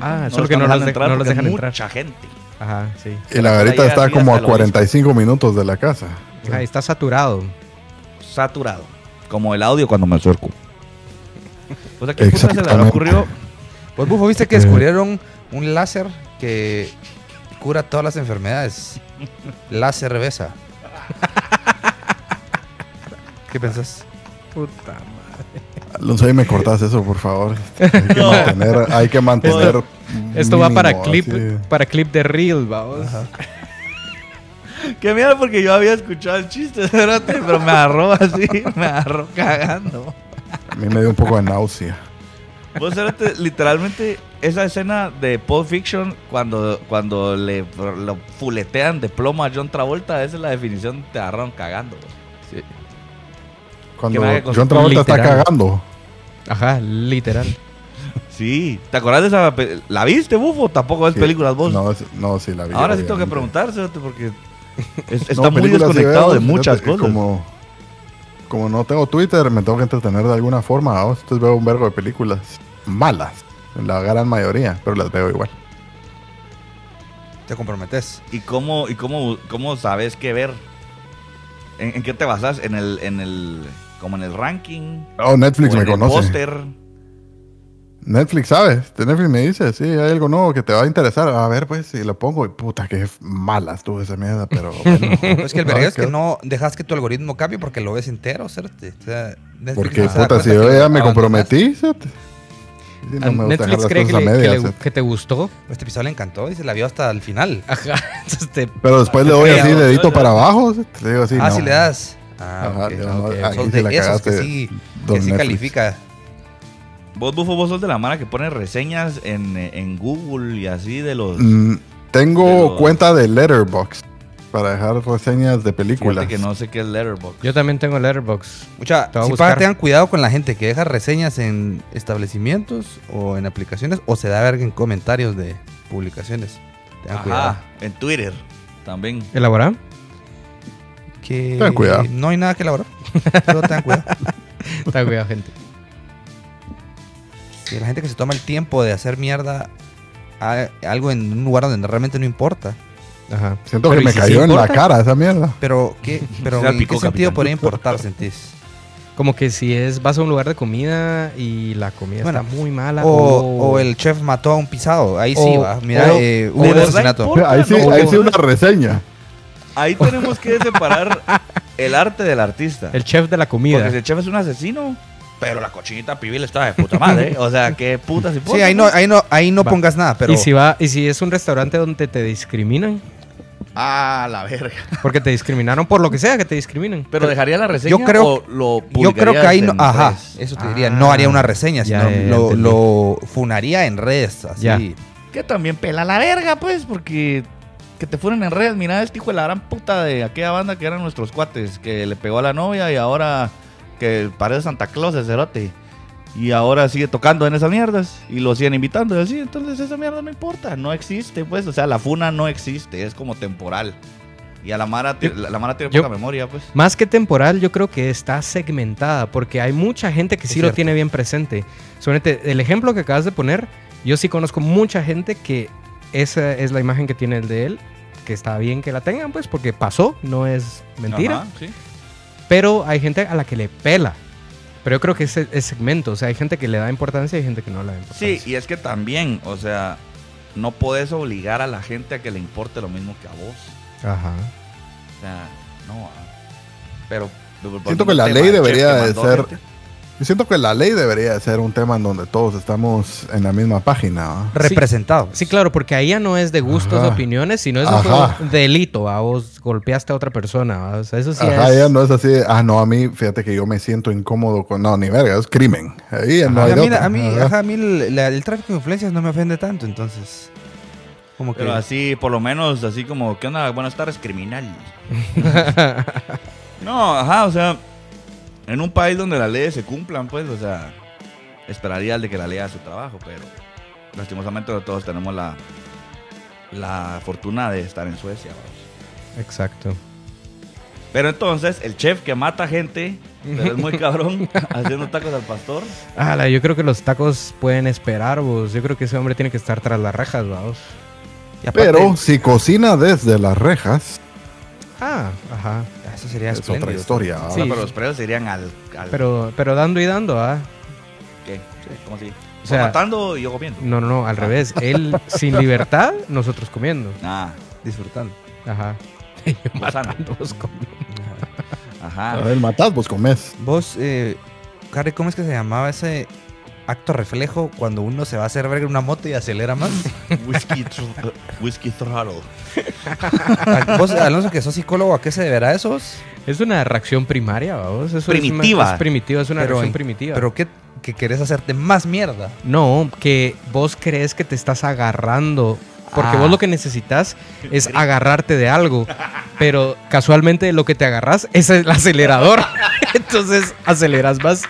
Ah, solo que no, los, dejan entrar. Mucha gente. Ajá, sí. Y la garita está como a 45 minutos de la casa. Ajá, está saturado. Saturado. Como el audio cuando me acerco. O sea, ¿qué puta se le ocurrió? Pues Bufo, ¿viste que descubrieron un láser que cura todas las enfermedades? Láser besa. ¿Qué pensás? Puta Alonso, ahí me cortas eso, por favor. Hay que mantener. Hay que mantener Esto va para clip, para clip de reel, vamos. Qué miedo porque yo había escuchado el chiste, pero me agarró así, me agarró cagando. A mí me dio un poco de náusea. Vos cerote, literalmente esa escena de Pulp Fiction cuando, cuando le lo fuletean de plomo a John Travolta, esa es la definición te agarraron cagando. Sí. Cuando John Travolta está cagando. Ajá, literal. Sí, ¿te acordás de esa? ¿La viste, Bufo? Tampoco ves Sí. películas vos. No, no, sí la vi. Ahora sí tengo que obviamente. preguntar, cerote, porque es- está No, muy desconectado veo, de muchas cosas. Como, como no tengo Twitter, me tengo que entretener de alguna forma. ¿no? Entonces veo un vergo de películas malas, la gran mayoría, pero las veo igual. Te comprometes. ¿Y cómo, y cómo, cómo sabes qué ver? ¿En, en qué te basas? ¿En el, en el, como en el ranking? Oh, Netflix ¿O me conoce. póster? Netflix, ¿sabes? Netflix me dice, sí, hay algo nuevo que te va a interesar. A ver, pues, si lo pongo. Y puta, qué mala estuvo esa mierda, pero bueno. Pero es que el verga es que no dejas que tu algoritmo cambie porque lo ves entero, ¿cierto? O sea, Netflix Porque, no se puta, si yo que ya me comprometí, ¿sabes? Sí, no me gusta Netflix cree que, cosas a le- que que te gustó. Este episodio le encantó y se la vio hasta el final. Ajá. Entonces te- Pero después le doy así, dedito para abajo. ¿sabes? Le digo así, ah, no. si le das. Ah, Ajá, ok, yo no- ok. aquí Sos sí de la esos que sí, que sí califica. Vos, Bufo, vos sos de la mara que pone reseñas en, en Google y así de los... Mm, tengo De los- cuenta de Letterboxd para dejar reseñas de películas. Fíjate que no sé qué es Letterboxd. Yo también tengo Letterboxd. Mucha, Te si para, tengan cuidado con la gente que deja reseñas en establecimientos o en aplicaciones o se da verga en comentarios de publicaciones. Tengan cuidado. Ajá, en Twitter también. ¿Elaborá? Que Tengan cuidado. no hay nada que elaborar. Solo tengan cuidado. Está cuidado, gente. Que la gente que se toma el tiempo de hacer mierda a- algo en un lugar donde realmente no importa. Ajá. Siento Pero que ¿y me si cayó en la cara esa mierda. Pero, ¿qué, pero ¿en picó, qué sentido capitán. podría importar, sentís? Como que si es vas a un lugar de comida y la comida Bueno, está muy mala. O, o el chef mató a un pisado. Ahí sí, O- va. Mira, o- eh, ¿de hubo un asesinato. importa? Ahí sí, no, ahí no. sí una reseña. Ahí tenemos que separar el arte del artista. El chef de la comida. Porque si el chef es un asesino, pero la cochinita pibil está de puta madre. o sea, qué putas importa. Sí, ahí no, ahí no, ahí no Va. pongas nada, pero Y si va, y si es un restaurante donde te discriminan, Ah, la verga. porque te discriminaron por lo que sea que te discriminen. Pero dejaría la reseña Yo creo- o lo yo creo que ahí no, ajá, eso te diría, no Ah, haría una reseña, ya, sino ya, ya lo, funaría en redes, así. Ya. Que también pela la verga, pues, porque que te fueron en redes. Mira, este hijo de la gran puta de aquella banda que eran nuestros cuates, que le pegó a la novia y ahora que parece Santa Claus el cerote. Y ahora sigue tocando en esas mierdas y lo siguen invitando y así. Entonces esa mierda no importa, no existe, pues. O sea, la funa no existe, es como temporal. Y a la Mara, la, la Mara tiene Yo- poca memoria, pues. Más que temporal, yo creo que está segmentada, porque hay mucha gente que Es sí lo tiene bien presente. Suponete, el ejemplo que acabas de poner, yo sí conozco mucha gente que esa es la imagen que tiene el de él, que está bien que la tengan, pues, porque pasó, no es mentira. Ajá, sí. Pero hay gente a la que le pela. Pero yo creo que es, es segmento, o sea, hay gente que le da importancia y hay gente que no le da importancia. Sí, y es que también, o sea, no puedes obligar a la gente a que le importe lo mismo que a vos. Ajá. O sea, no. ah. Pero. Siento que la ley debería de ser- Yo siento que la ley debería de ser un tema en donde todos estamos en la misma página. ¿va? Representado. Sí, claro, porque ahí ya no es de gustos, Ajá. opiniones, sino es Ajá. un delito, ¿va? vos golpeaste a otra persona, ¿va? o sea, eso sí Ajá, es... ya no es así. de, Ah, no, a mí, fíjate que yo me siento incómodo con. No, ni verga, es crimen. Ahí ya no Ajá, hay a, mí, otra. a, mí, Ajá. ajá, a mí el, la- el tráfico de influencias no me ofende tanto, entonces. Como que. Pero así, por lo menos, así como, ¿qué onda? Buenas tardes, criminal. No, ajá, o sea, en un país donde las leyes se cumplan, pues, o sea, esperaría el de que la ley haga su trabajo, pero lastimosamente todos tenemos la, la fortuna de estar en Suecia. vamos. Exacto. Pero entonces, el chef que mata gente, pero es muy cabrón, haciendo tacos al pastor. Ala, yo creo que los tacos pueden esperar, vos. Yo creo que ese hombre tiene que estar tras las rejas, vamos. aparte- Pero si cocina desde las rejas, Ah, ajá. Eso sería es otra historia. Sí. sea, pero los precios serían al... al Pero, pero dando y dando, ¿ah? ¿Qué? ¿Cómo así? O sea- matando y yo comiendo. No, no, no, al revés. Él sin libertad, nosotros comiendo. Ah, Disfrutando. Ajá. gozando. Todos comiendo. Ajá. A ver, matás, vos comés. Vos, eh, Harry, ¿cómo es que se llamaba ese acto reflejo cuando uno se va a hacer verga en una moto y acelera más? Whisky, thr- whisky throttle. Ah, Vos, Alonso, que sos psicólogo, ¿a qué se deberá eso? Es una reacción primaria, vamos. Eso es una- Primitiva. Es, primitiva, es una Pero reacción primitiva. Pero qué, que querés hacerte más mierda. No, que vos crees que te estás agarrando. Porque Ah. vos lo que necesitas es agarrarte de algo. Pero casualmente lo que te agarras es el acelerador. Entonces aceleras más.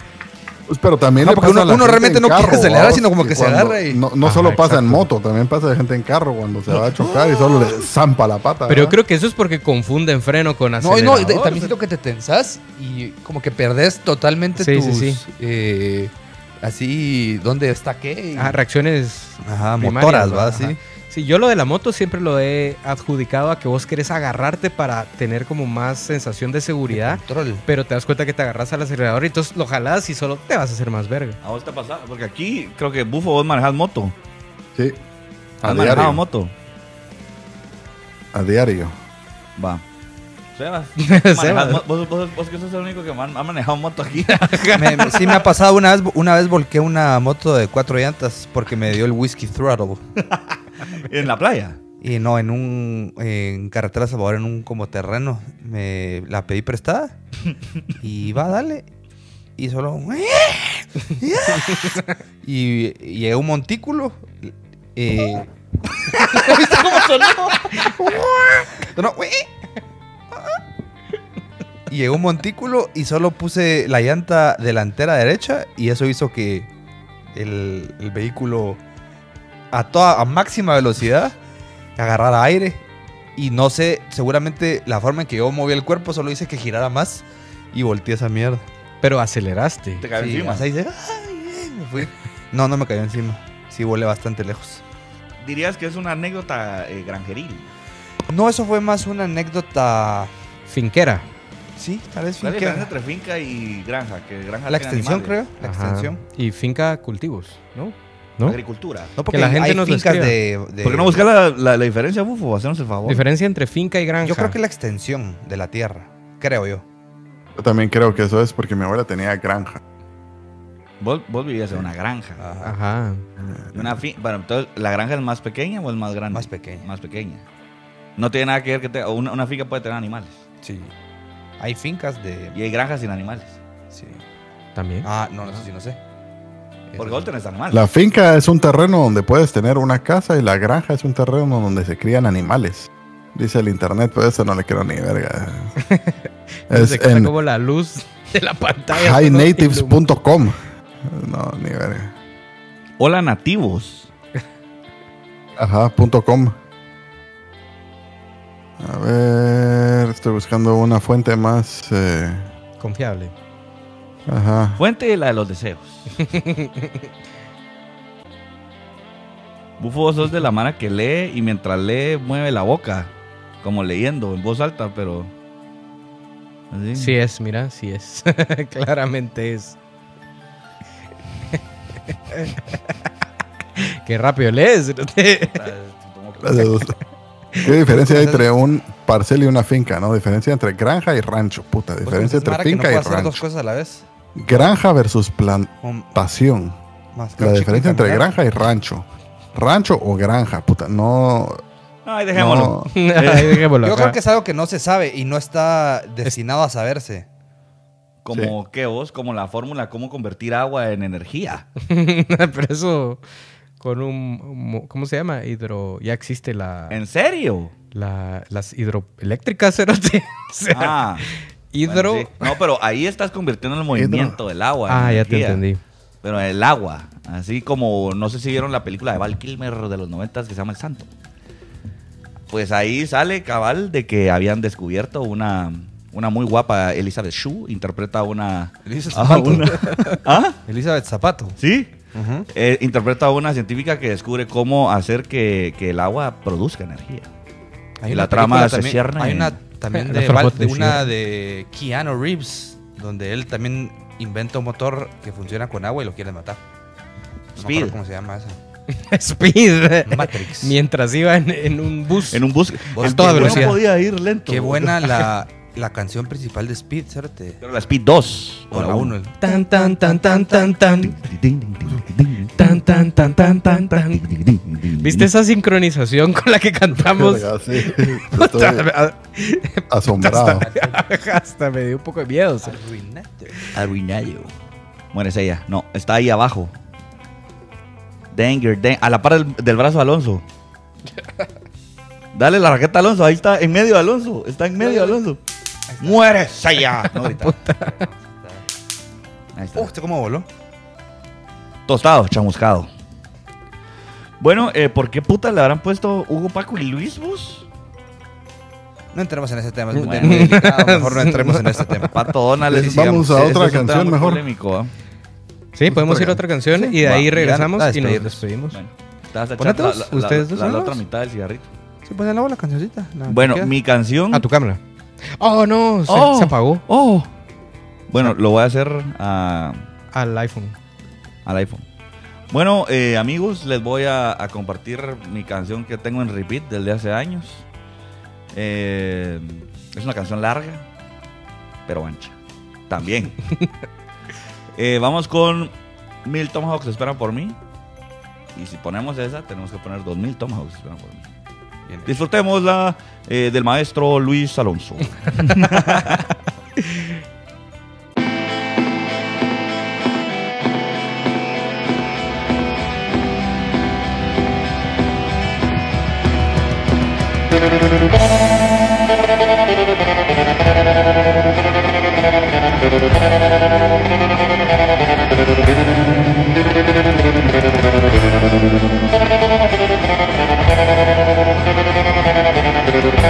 Pues, pero también No, le a uno- la uno gente realmente en no quiere carro, acelerar, ¿va? sino como que se agarra y- No, no Ajá, solo pasa en moto, también pasa de gente en carro cuando se va a chocar y solo le zampa la pata. Pero yo ¿verdad? creo que eso es porque confunden freno con No, acelerador. no, de- también siento que te tensas y como que perdés totalmente Sí, tus... sí, sí. eh, así, ¿dónde está qué? Ah, reacciones Ajá, primarias, motoras, ¿va? Ajá. Sí. Yo lo de la moto siempre lo he adjudicado a que vos querés agarrarte para tener como más sensación de seguridad, Control. pero te das cuenta que te agarras al acelerador y entonces lo jalas y solo te vas a hacer más verga. ¿A vos te pasa? Porque aquí creo que Bufo vos manejas moto. Sí. A ¿Has manejado diario. moto? A diario. Va. Sebas. Sebas. Vos, vos, vos que sos el único que man- ha manejado moto aquí. Me- me- sí me ha pasado una vez, una vez volqué una moto de cuatro llantas porque me dio el whisky throttle. en la playa. Y no, en un en carretera Salvador, en un como terreno, me la pedí prestada y va, dale. Y solo y, y llegué a un montículo. eh, ¿Viste cómo sonó? Sonó, Y llegó un montículo y solo puse la llanta delantera derecha y eso hizo que el, el vehículo a toda a máxima velocidad agarrara aire y no sé, seguramente la forma en que yo moví el cuerpo solo hice que girara más y volteé esa mierda. Pero aceleraste. Te cayó Sí, encima. más ahí dice, "Ay, ay", me fui. No, no me cayó encima. Sí, volé bastante lejos. Dirías que es una anécdota eh, granjeril. No, eso fue más una anécdota. Finquera. Sí, tal vez ¿Cuál es la finca. diferencia entre finca y granja? Que granja La extensión, animales. creo. La Ajá. extensión. Y finca cultivos, ¿no? ¿No? Agricultura. No, porque la gente hay nos fincas de, de- ¿Por qué no buscar la, la, la diferencia, Bufo? Hacernos el favor. Diferencia entre finca y granja. Yo creo que la extensión de la tierra. Creo yo. Yo también creo que eso es porque mi abuela tenía granja. Vos, vos vivías en una granja. Ajá. Ajá. Una fin- bueno, entonces, ¿la granja es más pequeña o es más grande? Más pequeña. Más pequeña. No tiene nada que ver que te- una, una finca puede tener animales. Sí. Hay fincas de. Y hay granjas sin animales. Sí. También. Ah, no, no sé si no sé. Porque sí. tenés animales. La finca es un terreno donde puedes tener una casa y la granja es un terreno donde se crían animales. Dice el internet, pero eso no le quiero ni verga. es Se en como la luz de la pantalla. highnatives.com. No, ni verga. Hola, nativos. Ajá, punto com. A ver, estoy buscando una fuente más. eh, Confiable. Ajá. Fuente la de los deseos. Bufo, vos sos de la mara que lee y mientras lee mueve la boca. Como leyendo en voz alta, pero. así. Sí es, mira, sí es. Claramente es. Qué rápido lees. ¿Qué diferencia hay entre un parcel y una finca? ¿No? Diferencia entre granja y rancho. Puta, diferencia entre no finca y puede hacer dos rancho. cosas a la vez. Granja versus plantación. Mascar La diferencia entre granja y rancho. Rancho o granja, puta, no. Ay, dejémoslo. no. Dejémoslo Yo acá. creo que es algo que no se sabe y no está destinado a saberse. Como que vos, como la fórmula, cómo convertir agua en energía. Pero eso con un, ¿cómo se llama? Hidro, ya existe la, ¿En serio? la- las hidroeléctricas, cerote. O sea, Ah. Hidro. bueno, sí. No, pero ahí estás convirtiendo el movimiento del agua. ah, ya te entendí. Pero el agua, así como, no sé si vieron la película de Val Kilmer de los 90 que se llama El Santo. Pues ahí sale cabal de que habían descubierto una, una muy guapa Elizabeth Shue, interpreta a una... Elizabeth a Zapato. una- ¿Ah? Elizabeth Zapato. ¿Sí? Eh, interpreta a una científica que descubre cómo hacer que, que el agua produzca energía. Hay Y la trama se también- cierne Hay en- una también de, te de una de Keanu Reeves, donde él también inventa un motor que funciona con agua y lo quiere matar. No me Speed. acuerdo cómo se llama esa. Speed. Matrix. Mientras iba en, en un bus. En un bus. En toda velocidad. No podía ir lento. Qué buena la, la canción principal de Speed, ¿cierto? Pero la Speed 2. O la 1. Tan, tan, tan, tan, tan, tan. Tan, tan, tan, tan, tan, tan. ¿Viste esa sincronización con la que cantamos? Sí. Estoy asombrado. Hasta me dio un poco de miedo. o sea. Arruinado. Muere ella. No, está ahí abajo. Danger, a la par del, brazo de Alonso. Dale la raqueta a Alonso. Ahí está, en medio de Alonso. Está en medio de Alonso. Muere ella. No grita. Ahí está. Uh, ¿Usted cómo voló? Tostado, chamuscado. Bueno, eh, ¿por qué puta le habrán puesto Hugo Paco y Luis Bus? No entremos en ese tema, es muy delicado. Mejor no entremos en ese tema. Pato Donald, Vamos a otra canción mejor. Polémico, ¿eh? Sí, podemos ir a otra canción y de ahí regresamos y nos despedimos. Bueno, ¿Te ¿Ustedes dos? La, la, otra mitad del cigarrito. Sí, pues la, la cancioncita. bueno, mi canción. A tu cámara. Oh, no, se, oh, apagó. Oh. Bueno, lo voy a hacer a... al iPhone. Al iPhone. Bueno, eh, amigos, les voy a, compartir mi canción que tengo en repeat desde hace años. Eh, es una canción larga, pero ancha. También. Eh, vamos con Mil Tomahawks esperan por mí. Y si ponemos esa, tenemos que poner dos mil Tomahawks esperan por mí. Disfrutémosla del maestro Luis Alonso. Mm.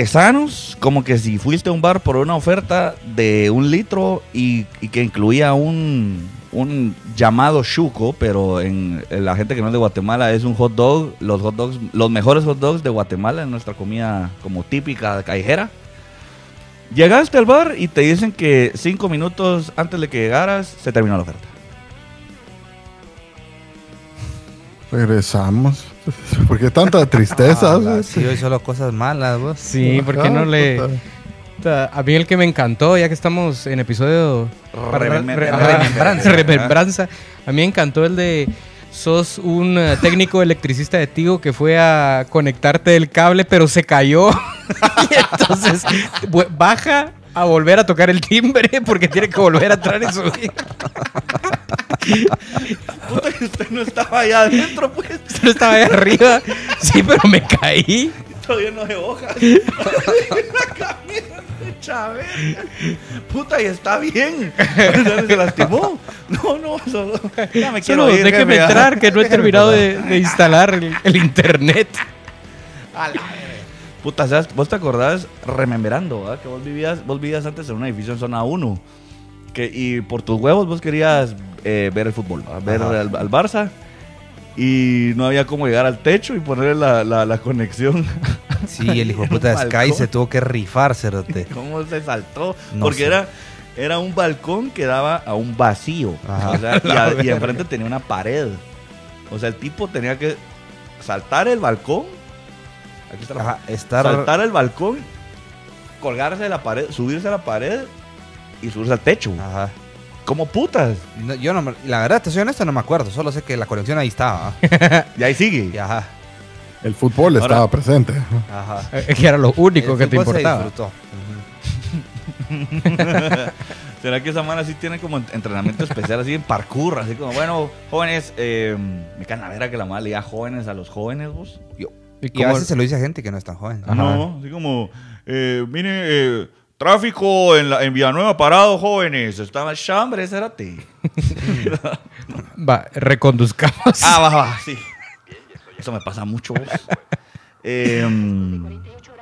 Regresanos como que si fuiste a un bar por una oferta de un litro y, que incluía un, un llamado chuco, pero en, en la gente que no es de Guatemala es un hot dog, los hot dogs, los mejores hot dogs de Guatemala, en nuestra comida como típica callejera. Llegaste al bar y te dicen que cinco minutos antes de que llegaras se terminó la oferta. Regresamos. ¿Por qué tanta tristeza? Ah, sí, hoy solo cosas malas, vos. Sí, ¿por qué no le...? A mí el que me encantó, ya que estamos en episodio Re- remembranza. remembranza, remembranza, a mí me encantó el de sos un eh, técnico electricista de Tigo que fue a conectarte el cable pero se cayó y entonces baja a volver a tocar el timbre porque tiene que volver a entrar y subir. Puta, que usted no estaba allá adentro, pues. Yo estaba ahí arriba, sí, pero me caí. Todavía no de hojas. La camisa hecha verga. Puta, y está bien. ¿Se lastimó? No, no, solo. Ya me Solo ir. déjeme ah. entrar que no he terminado de, de instalar el, el internet. Puta, ¿sabes? ¿vos te acordás rememberando, ¿verdad? Que vos vivías, vos vivías antes en un edificio en zona 1. Que, y por tus huevos vos querías eh, ver el fútbol, ¿verdad? ver al, al Barça. Y no había cómo llegar al techo y ponerle la, la, la conexión. Sí, el hijo puta de Sky se tuvo que rifar, cerote. ¿Cómo se saltó? No Porque sé. era, era un balcón que daba a un vacío. Ajá. O sea, y, a- y enfrente tenía una pared. O sea, el tipo tenía que saltar el balcón. Aquí está la Ajá, estar... saltar el balcón, colgarse de la pared, subirse a la pared y subirse al techo. Ajá. Como putas. No, yo no me- la verdad, te soy honesto, no me acuerdo. Solo sé que la conexión ahí estaba. Y ahí sigue. Y ajá, El fútbol Ahora- estaba presente. ajá. Eh, Que era lo único El que te se importaba. disfrutó. ¿Será que esa mano sí tiene como entrenamiento especial, así en parkour? Así como, bueno, jóvenes, eh, me caen la vera que la madre le diga jóvenes a los jóvenes, vos. ¿Y Y a cómo- veces se lo dice a gente que no es tan joven. Ajá. No, así como, eh, mire, eh, tráfico en, la, en Villanueva parado, jóvenes. Estaba chambre, ese era ti. Va, reconduzcamos. Ah, va, va, sí. Eso me pasa mucho, vos. Eh,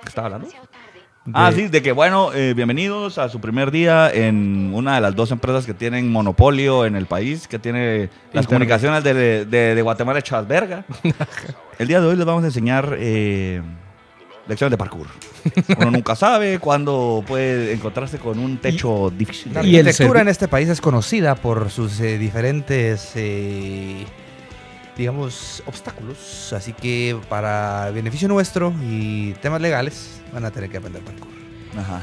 ¿Qué estaba hablando? Ah, sí, de que bueno, eh, bienvenidos a su primer día en una de las dos empresas que tienen monopolio en el país, que tiene las Internet. comunicaciones de, de- de Guatemala hechas verga. El día de hoy les vamos a enseñar eh, lecciones de parkour. Uno nunca sabe cuándo puede encontrarse con un techo difícil. La arquitectura en este país es conocida por sus eh, diferentes, eh, digamos, obstáculos. Así que para beneficio nuestro y temas legales van a tener que aprender parkour. Ajá.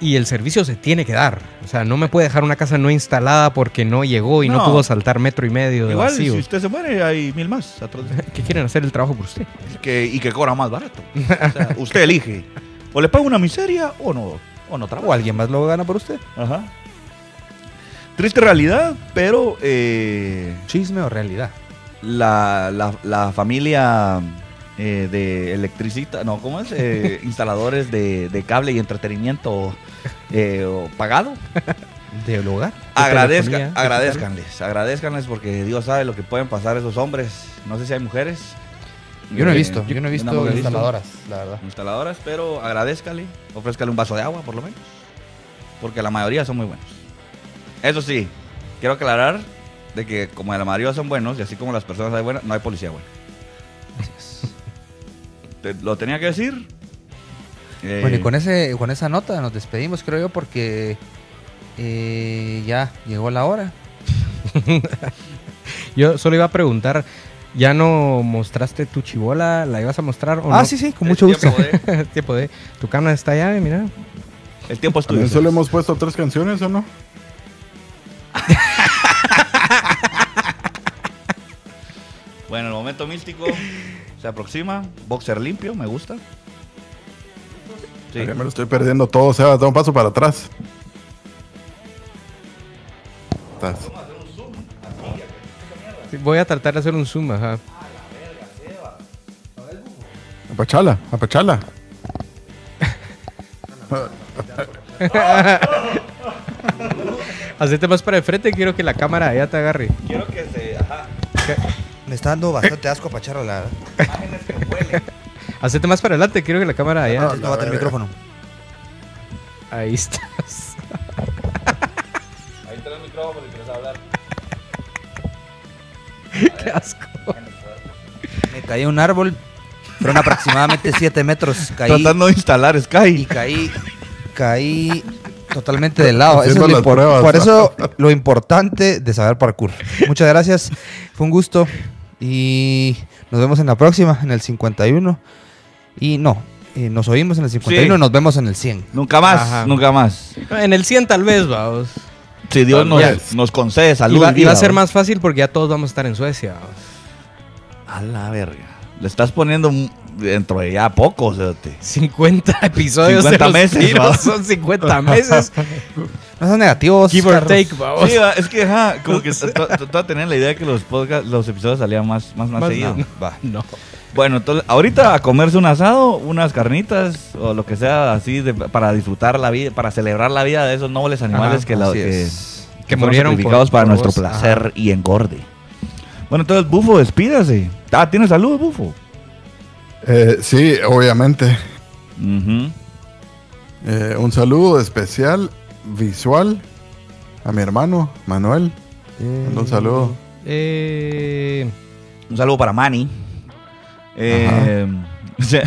Y el servicio se tiene que dar. O sea, no me puede dejar una casa no instalada porque no llegó y no, No. pudo saltar metro y medio de Igual, vacío. si usted se muere, hay mil más atrás de- ¿Qué quieren hacer el trabajo por usted? que, y que cobra más barato. O sea, usted elige. O le paga una miseria o no, o no trabaja. O alguien más lo gana por usted. Ajá. Triste realidad, pero eh, Chisme o realidad. La, la- la familia eh, de electricista, no, ¿cómo es? Eh, instaladores de, de cable y entretenimiento eh, pagado. Del hogar. Agradezca, agradezcanles, agradezcanles porque Dios sabe lo que pueden pasar esos hombres. No sé si hay mujeres. Yo no he Eh, visto, yo no he visto instaladoras, la verdad. instaladoras, pero agradezcale, ofrézcale un vaso de agua por lo menos, porque la mayoría son muy buenos. Eso sí, quiero aclarar de que como la mayoría son buenos y así como las personas hay buenas, no hay policía buena. Te- lo tenía que decir. Eh, Bueno, y con, ese, con esa nota nos despedimos, creo yo, porque eh, ya llegó la hora. Yo solo iba a preguntar, ¿ya no mostraste tu chibola? ¿La ibas a mostrar o ah, no? sí, sí, con el mucho gusto. tiempo de- Tiempo de... Tu cámara está allá, mira. el tiempo es tuyo. ¿También solo hemos puesto tres canciones o no? Bueno, el momento místico se aproxima. Boxer limpio, me gusta. Sí. Ya me lo estoy perdiendo todo, Seba, da un paso para atrás. Estás. Sí, Voy a tratar de hacer un zoom, ajá. Apachala, apachala. Hacete más para el frente, quiero que la cámara ya te agarre. Quiero que se. Ajá. Me está dando bastante asco pacharla, la. Imágenes que huelen. Hacete más para adelante, quiero que la cámara allá. No, no, el micrófono. Ahí estás. Ahí está el micrófono si quieres hablar. Qué asco. Me caí un árbol. Fueron aproximadamente 7 metros. Caí Tratando de instalar y Sky. caí. Caí totalmente de lado. Eso es lo pruebas. por eso lo importante de saber parkour. Muchas gracias. Fue un gusto. Y nos vemos en la próxima, en el 51. Y no, eh, nos oímos en el 51 Sí. y nos vemos en el 100. Nunca más, Ajá. nunca más. En el 100 tal vez, vamos. Si Dios nos, concede Y salud. va, y y va a ser ¿va? más fácil porque ya todos vamos a estar en Suecia. vamos. A la verga. Le estás poniendo dentro de ya poco, cerote. 50 episodios 50 de los meses, tiros, son 50 meses. No sean negativos. Give or take, vamos. Sí, va, es que, ajá, como que toda tener la idea de que los podcast, los episodios salían más, más, más, Más- seguido. no. Va. No. Bueno, entonces, ahorita a comerse un asado, unas carnitas o lo que sea así de- para disfrutar la vida, para celebrar la vida de esos nobles animales Ajá, que, la- que, es. Que fueron murieron sacrificados por- para por nuestro vos. placer Ajá. y engorde. Bueno, entonces, Bufo, despídase. Ah, ¿tiene salud, Bufo? Eh, sí, obviamente. Eh, un saludo especial, visual, a mi hermano Manuel. Mando un saludo. Eh, Un saludo para Manny. Eh,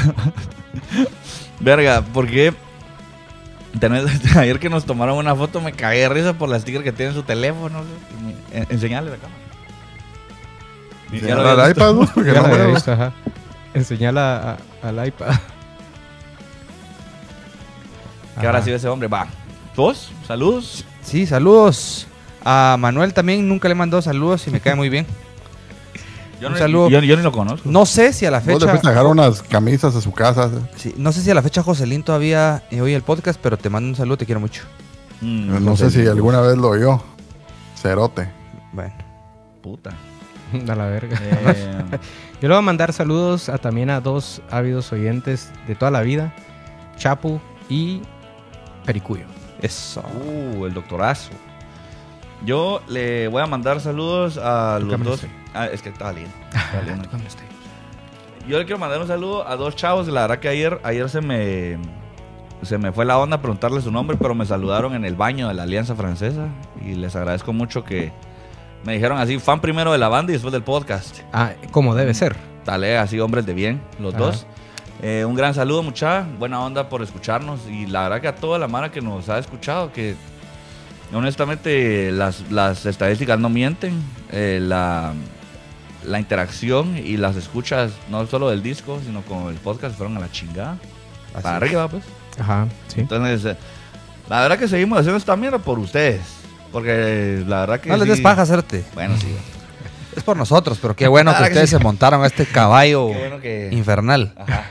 verga, porque ayer que nos tomaron una foto me cagué de risa por la sticker que tiene en su teléfono. En- Enseñale la cámara. Ya lo iPad, ¿no? Ya no Enseñala a- al iPad. Que ahora Ajá. sí ese hombre. Va. ¿Vos? Saludos. Sí, saludos. A Manuel también nunca le mandó saludos y me cae muy bien. Yo Un no, saludo. Yo, yo ni lo conozco. No sé si a la Vos fecha. dejar unas camisas a su casa. sí, no sé si a la fecha Joselín todavía oye el podcast, pero te mando un saludo, te quiero mucho. Mm, No sé si alguna vez lo oyó. Cerote. Bueno. Puta. A la verga. Eh, Yo le voy a mandar saludos a, también a dos ávidos oyentes de toda la vida, Chapu y Pericuyo. Eso. uh, el doctorazo. Yo le voy a mandar saludos a los dos. Ah, es que leyendo. estaba leyendo. Yo le quiero mandar un saludo a dos chavos. La verdad que ayer, ayer se me se me fue la onda preguntarle su nombre, pero me saludaron en el baño de la Alianza Francesa y les agradezco mucho que me dijeron así, fan primero de la banda y después del podcast. Ah, como debe ser. Dale, así hombres de bien, los Ajá. dos. Eh, un gran saludo, mucha buena onda por escucharnos y la verdad que a toda la mara que nos ha escuchado, que honestamente las, las estadísticas no mienten, eh, la, la interacción y las escuchas no solo del disco, sino con el podcast fueron a la chingada. Así Para arriba, pues. Ajá, sí. Entonces, eh, la verdad que seguimos haciendo esta mierda por ustedes. Porque la verdad que. No les des paja, hacerte. Bueno, sí. Es por nosotros, pero qué bueno que Claro que ustedes sí. se montaron a este caballo Qué bueno que. infernal. Ajá.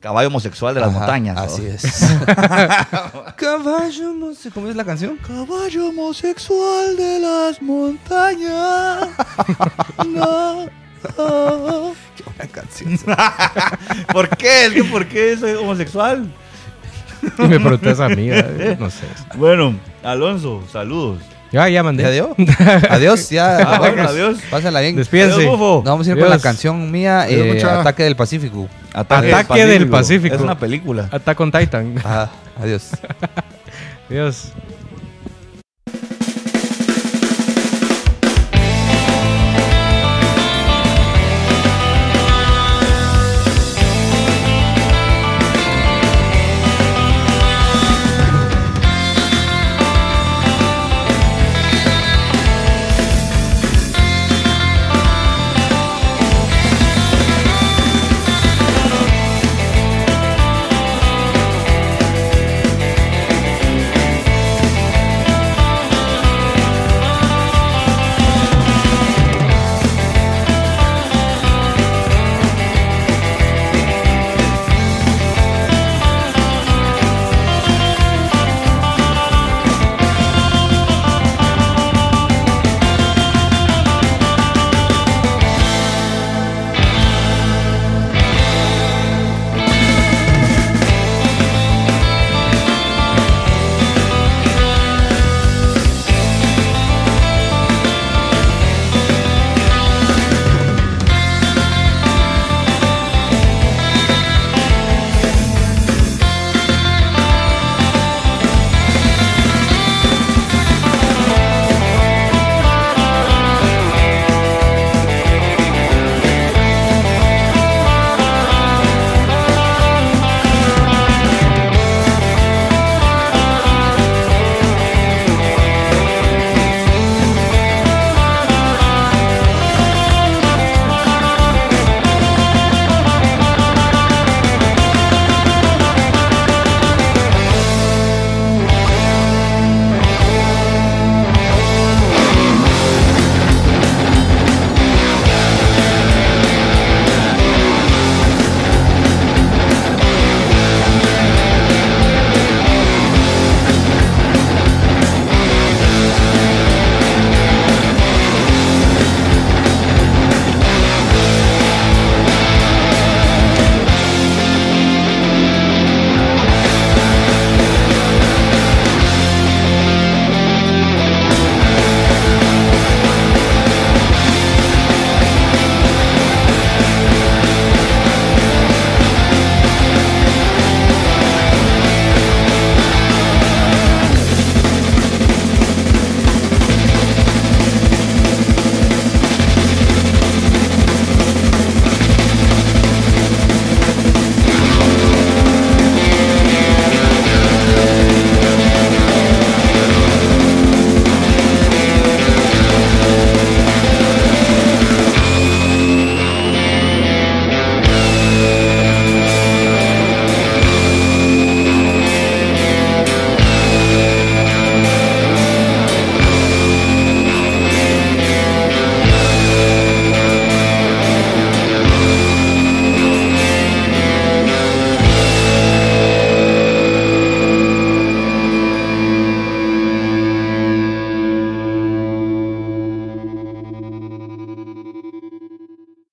Caballo homosexual de las Ajá, montañas. ¿no? Así es. caballo homosexual. ¿Cómo es la canción? Caballo homosexual de las montañas. No. Qué buena canción. ¿Por qué? Es que ¿por qué soy homosexual? Y me preguntas a mí, eh, no sé. Bueno, Alonso, saludos. Ya, ya mandé. ¿Ya dio? Adiós, ya. Ah, bueno, adiós. Pásala bien. Despídense. Adiós. Nos vamos a ir con la Adiós. canción mía, Adiós, eh, mucha. Ataque del Pacífico. Ataque del Pacífico. Es una película. Attack on Titan. Ajá, adiós. Adiós.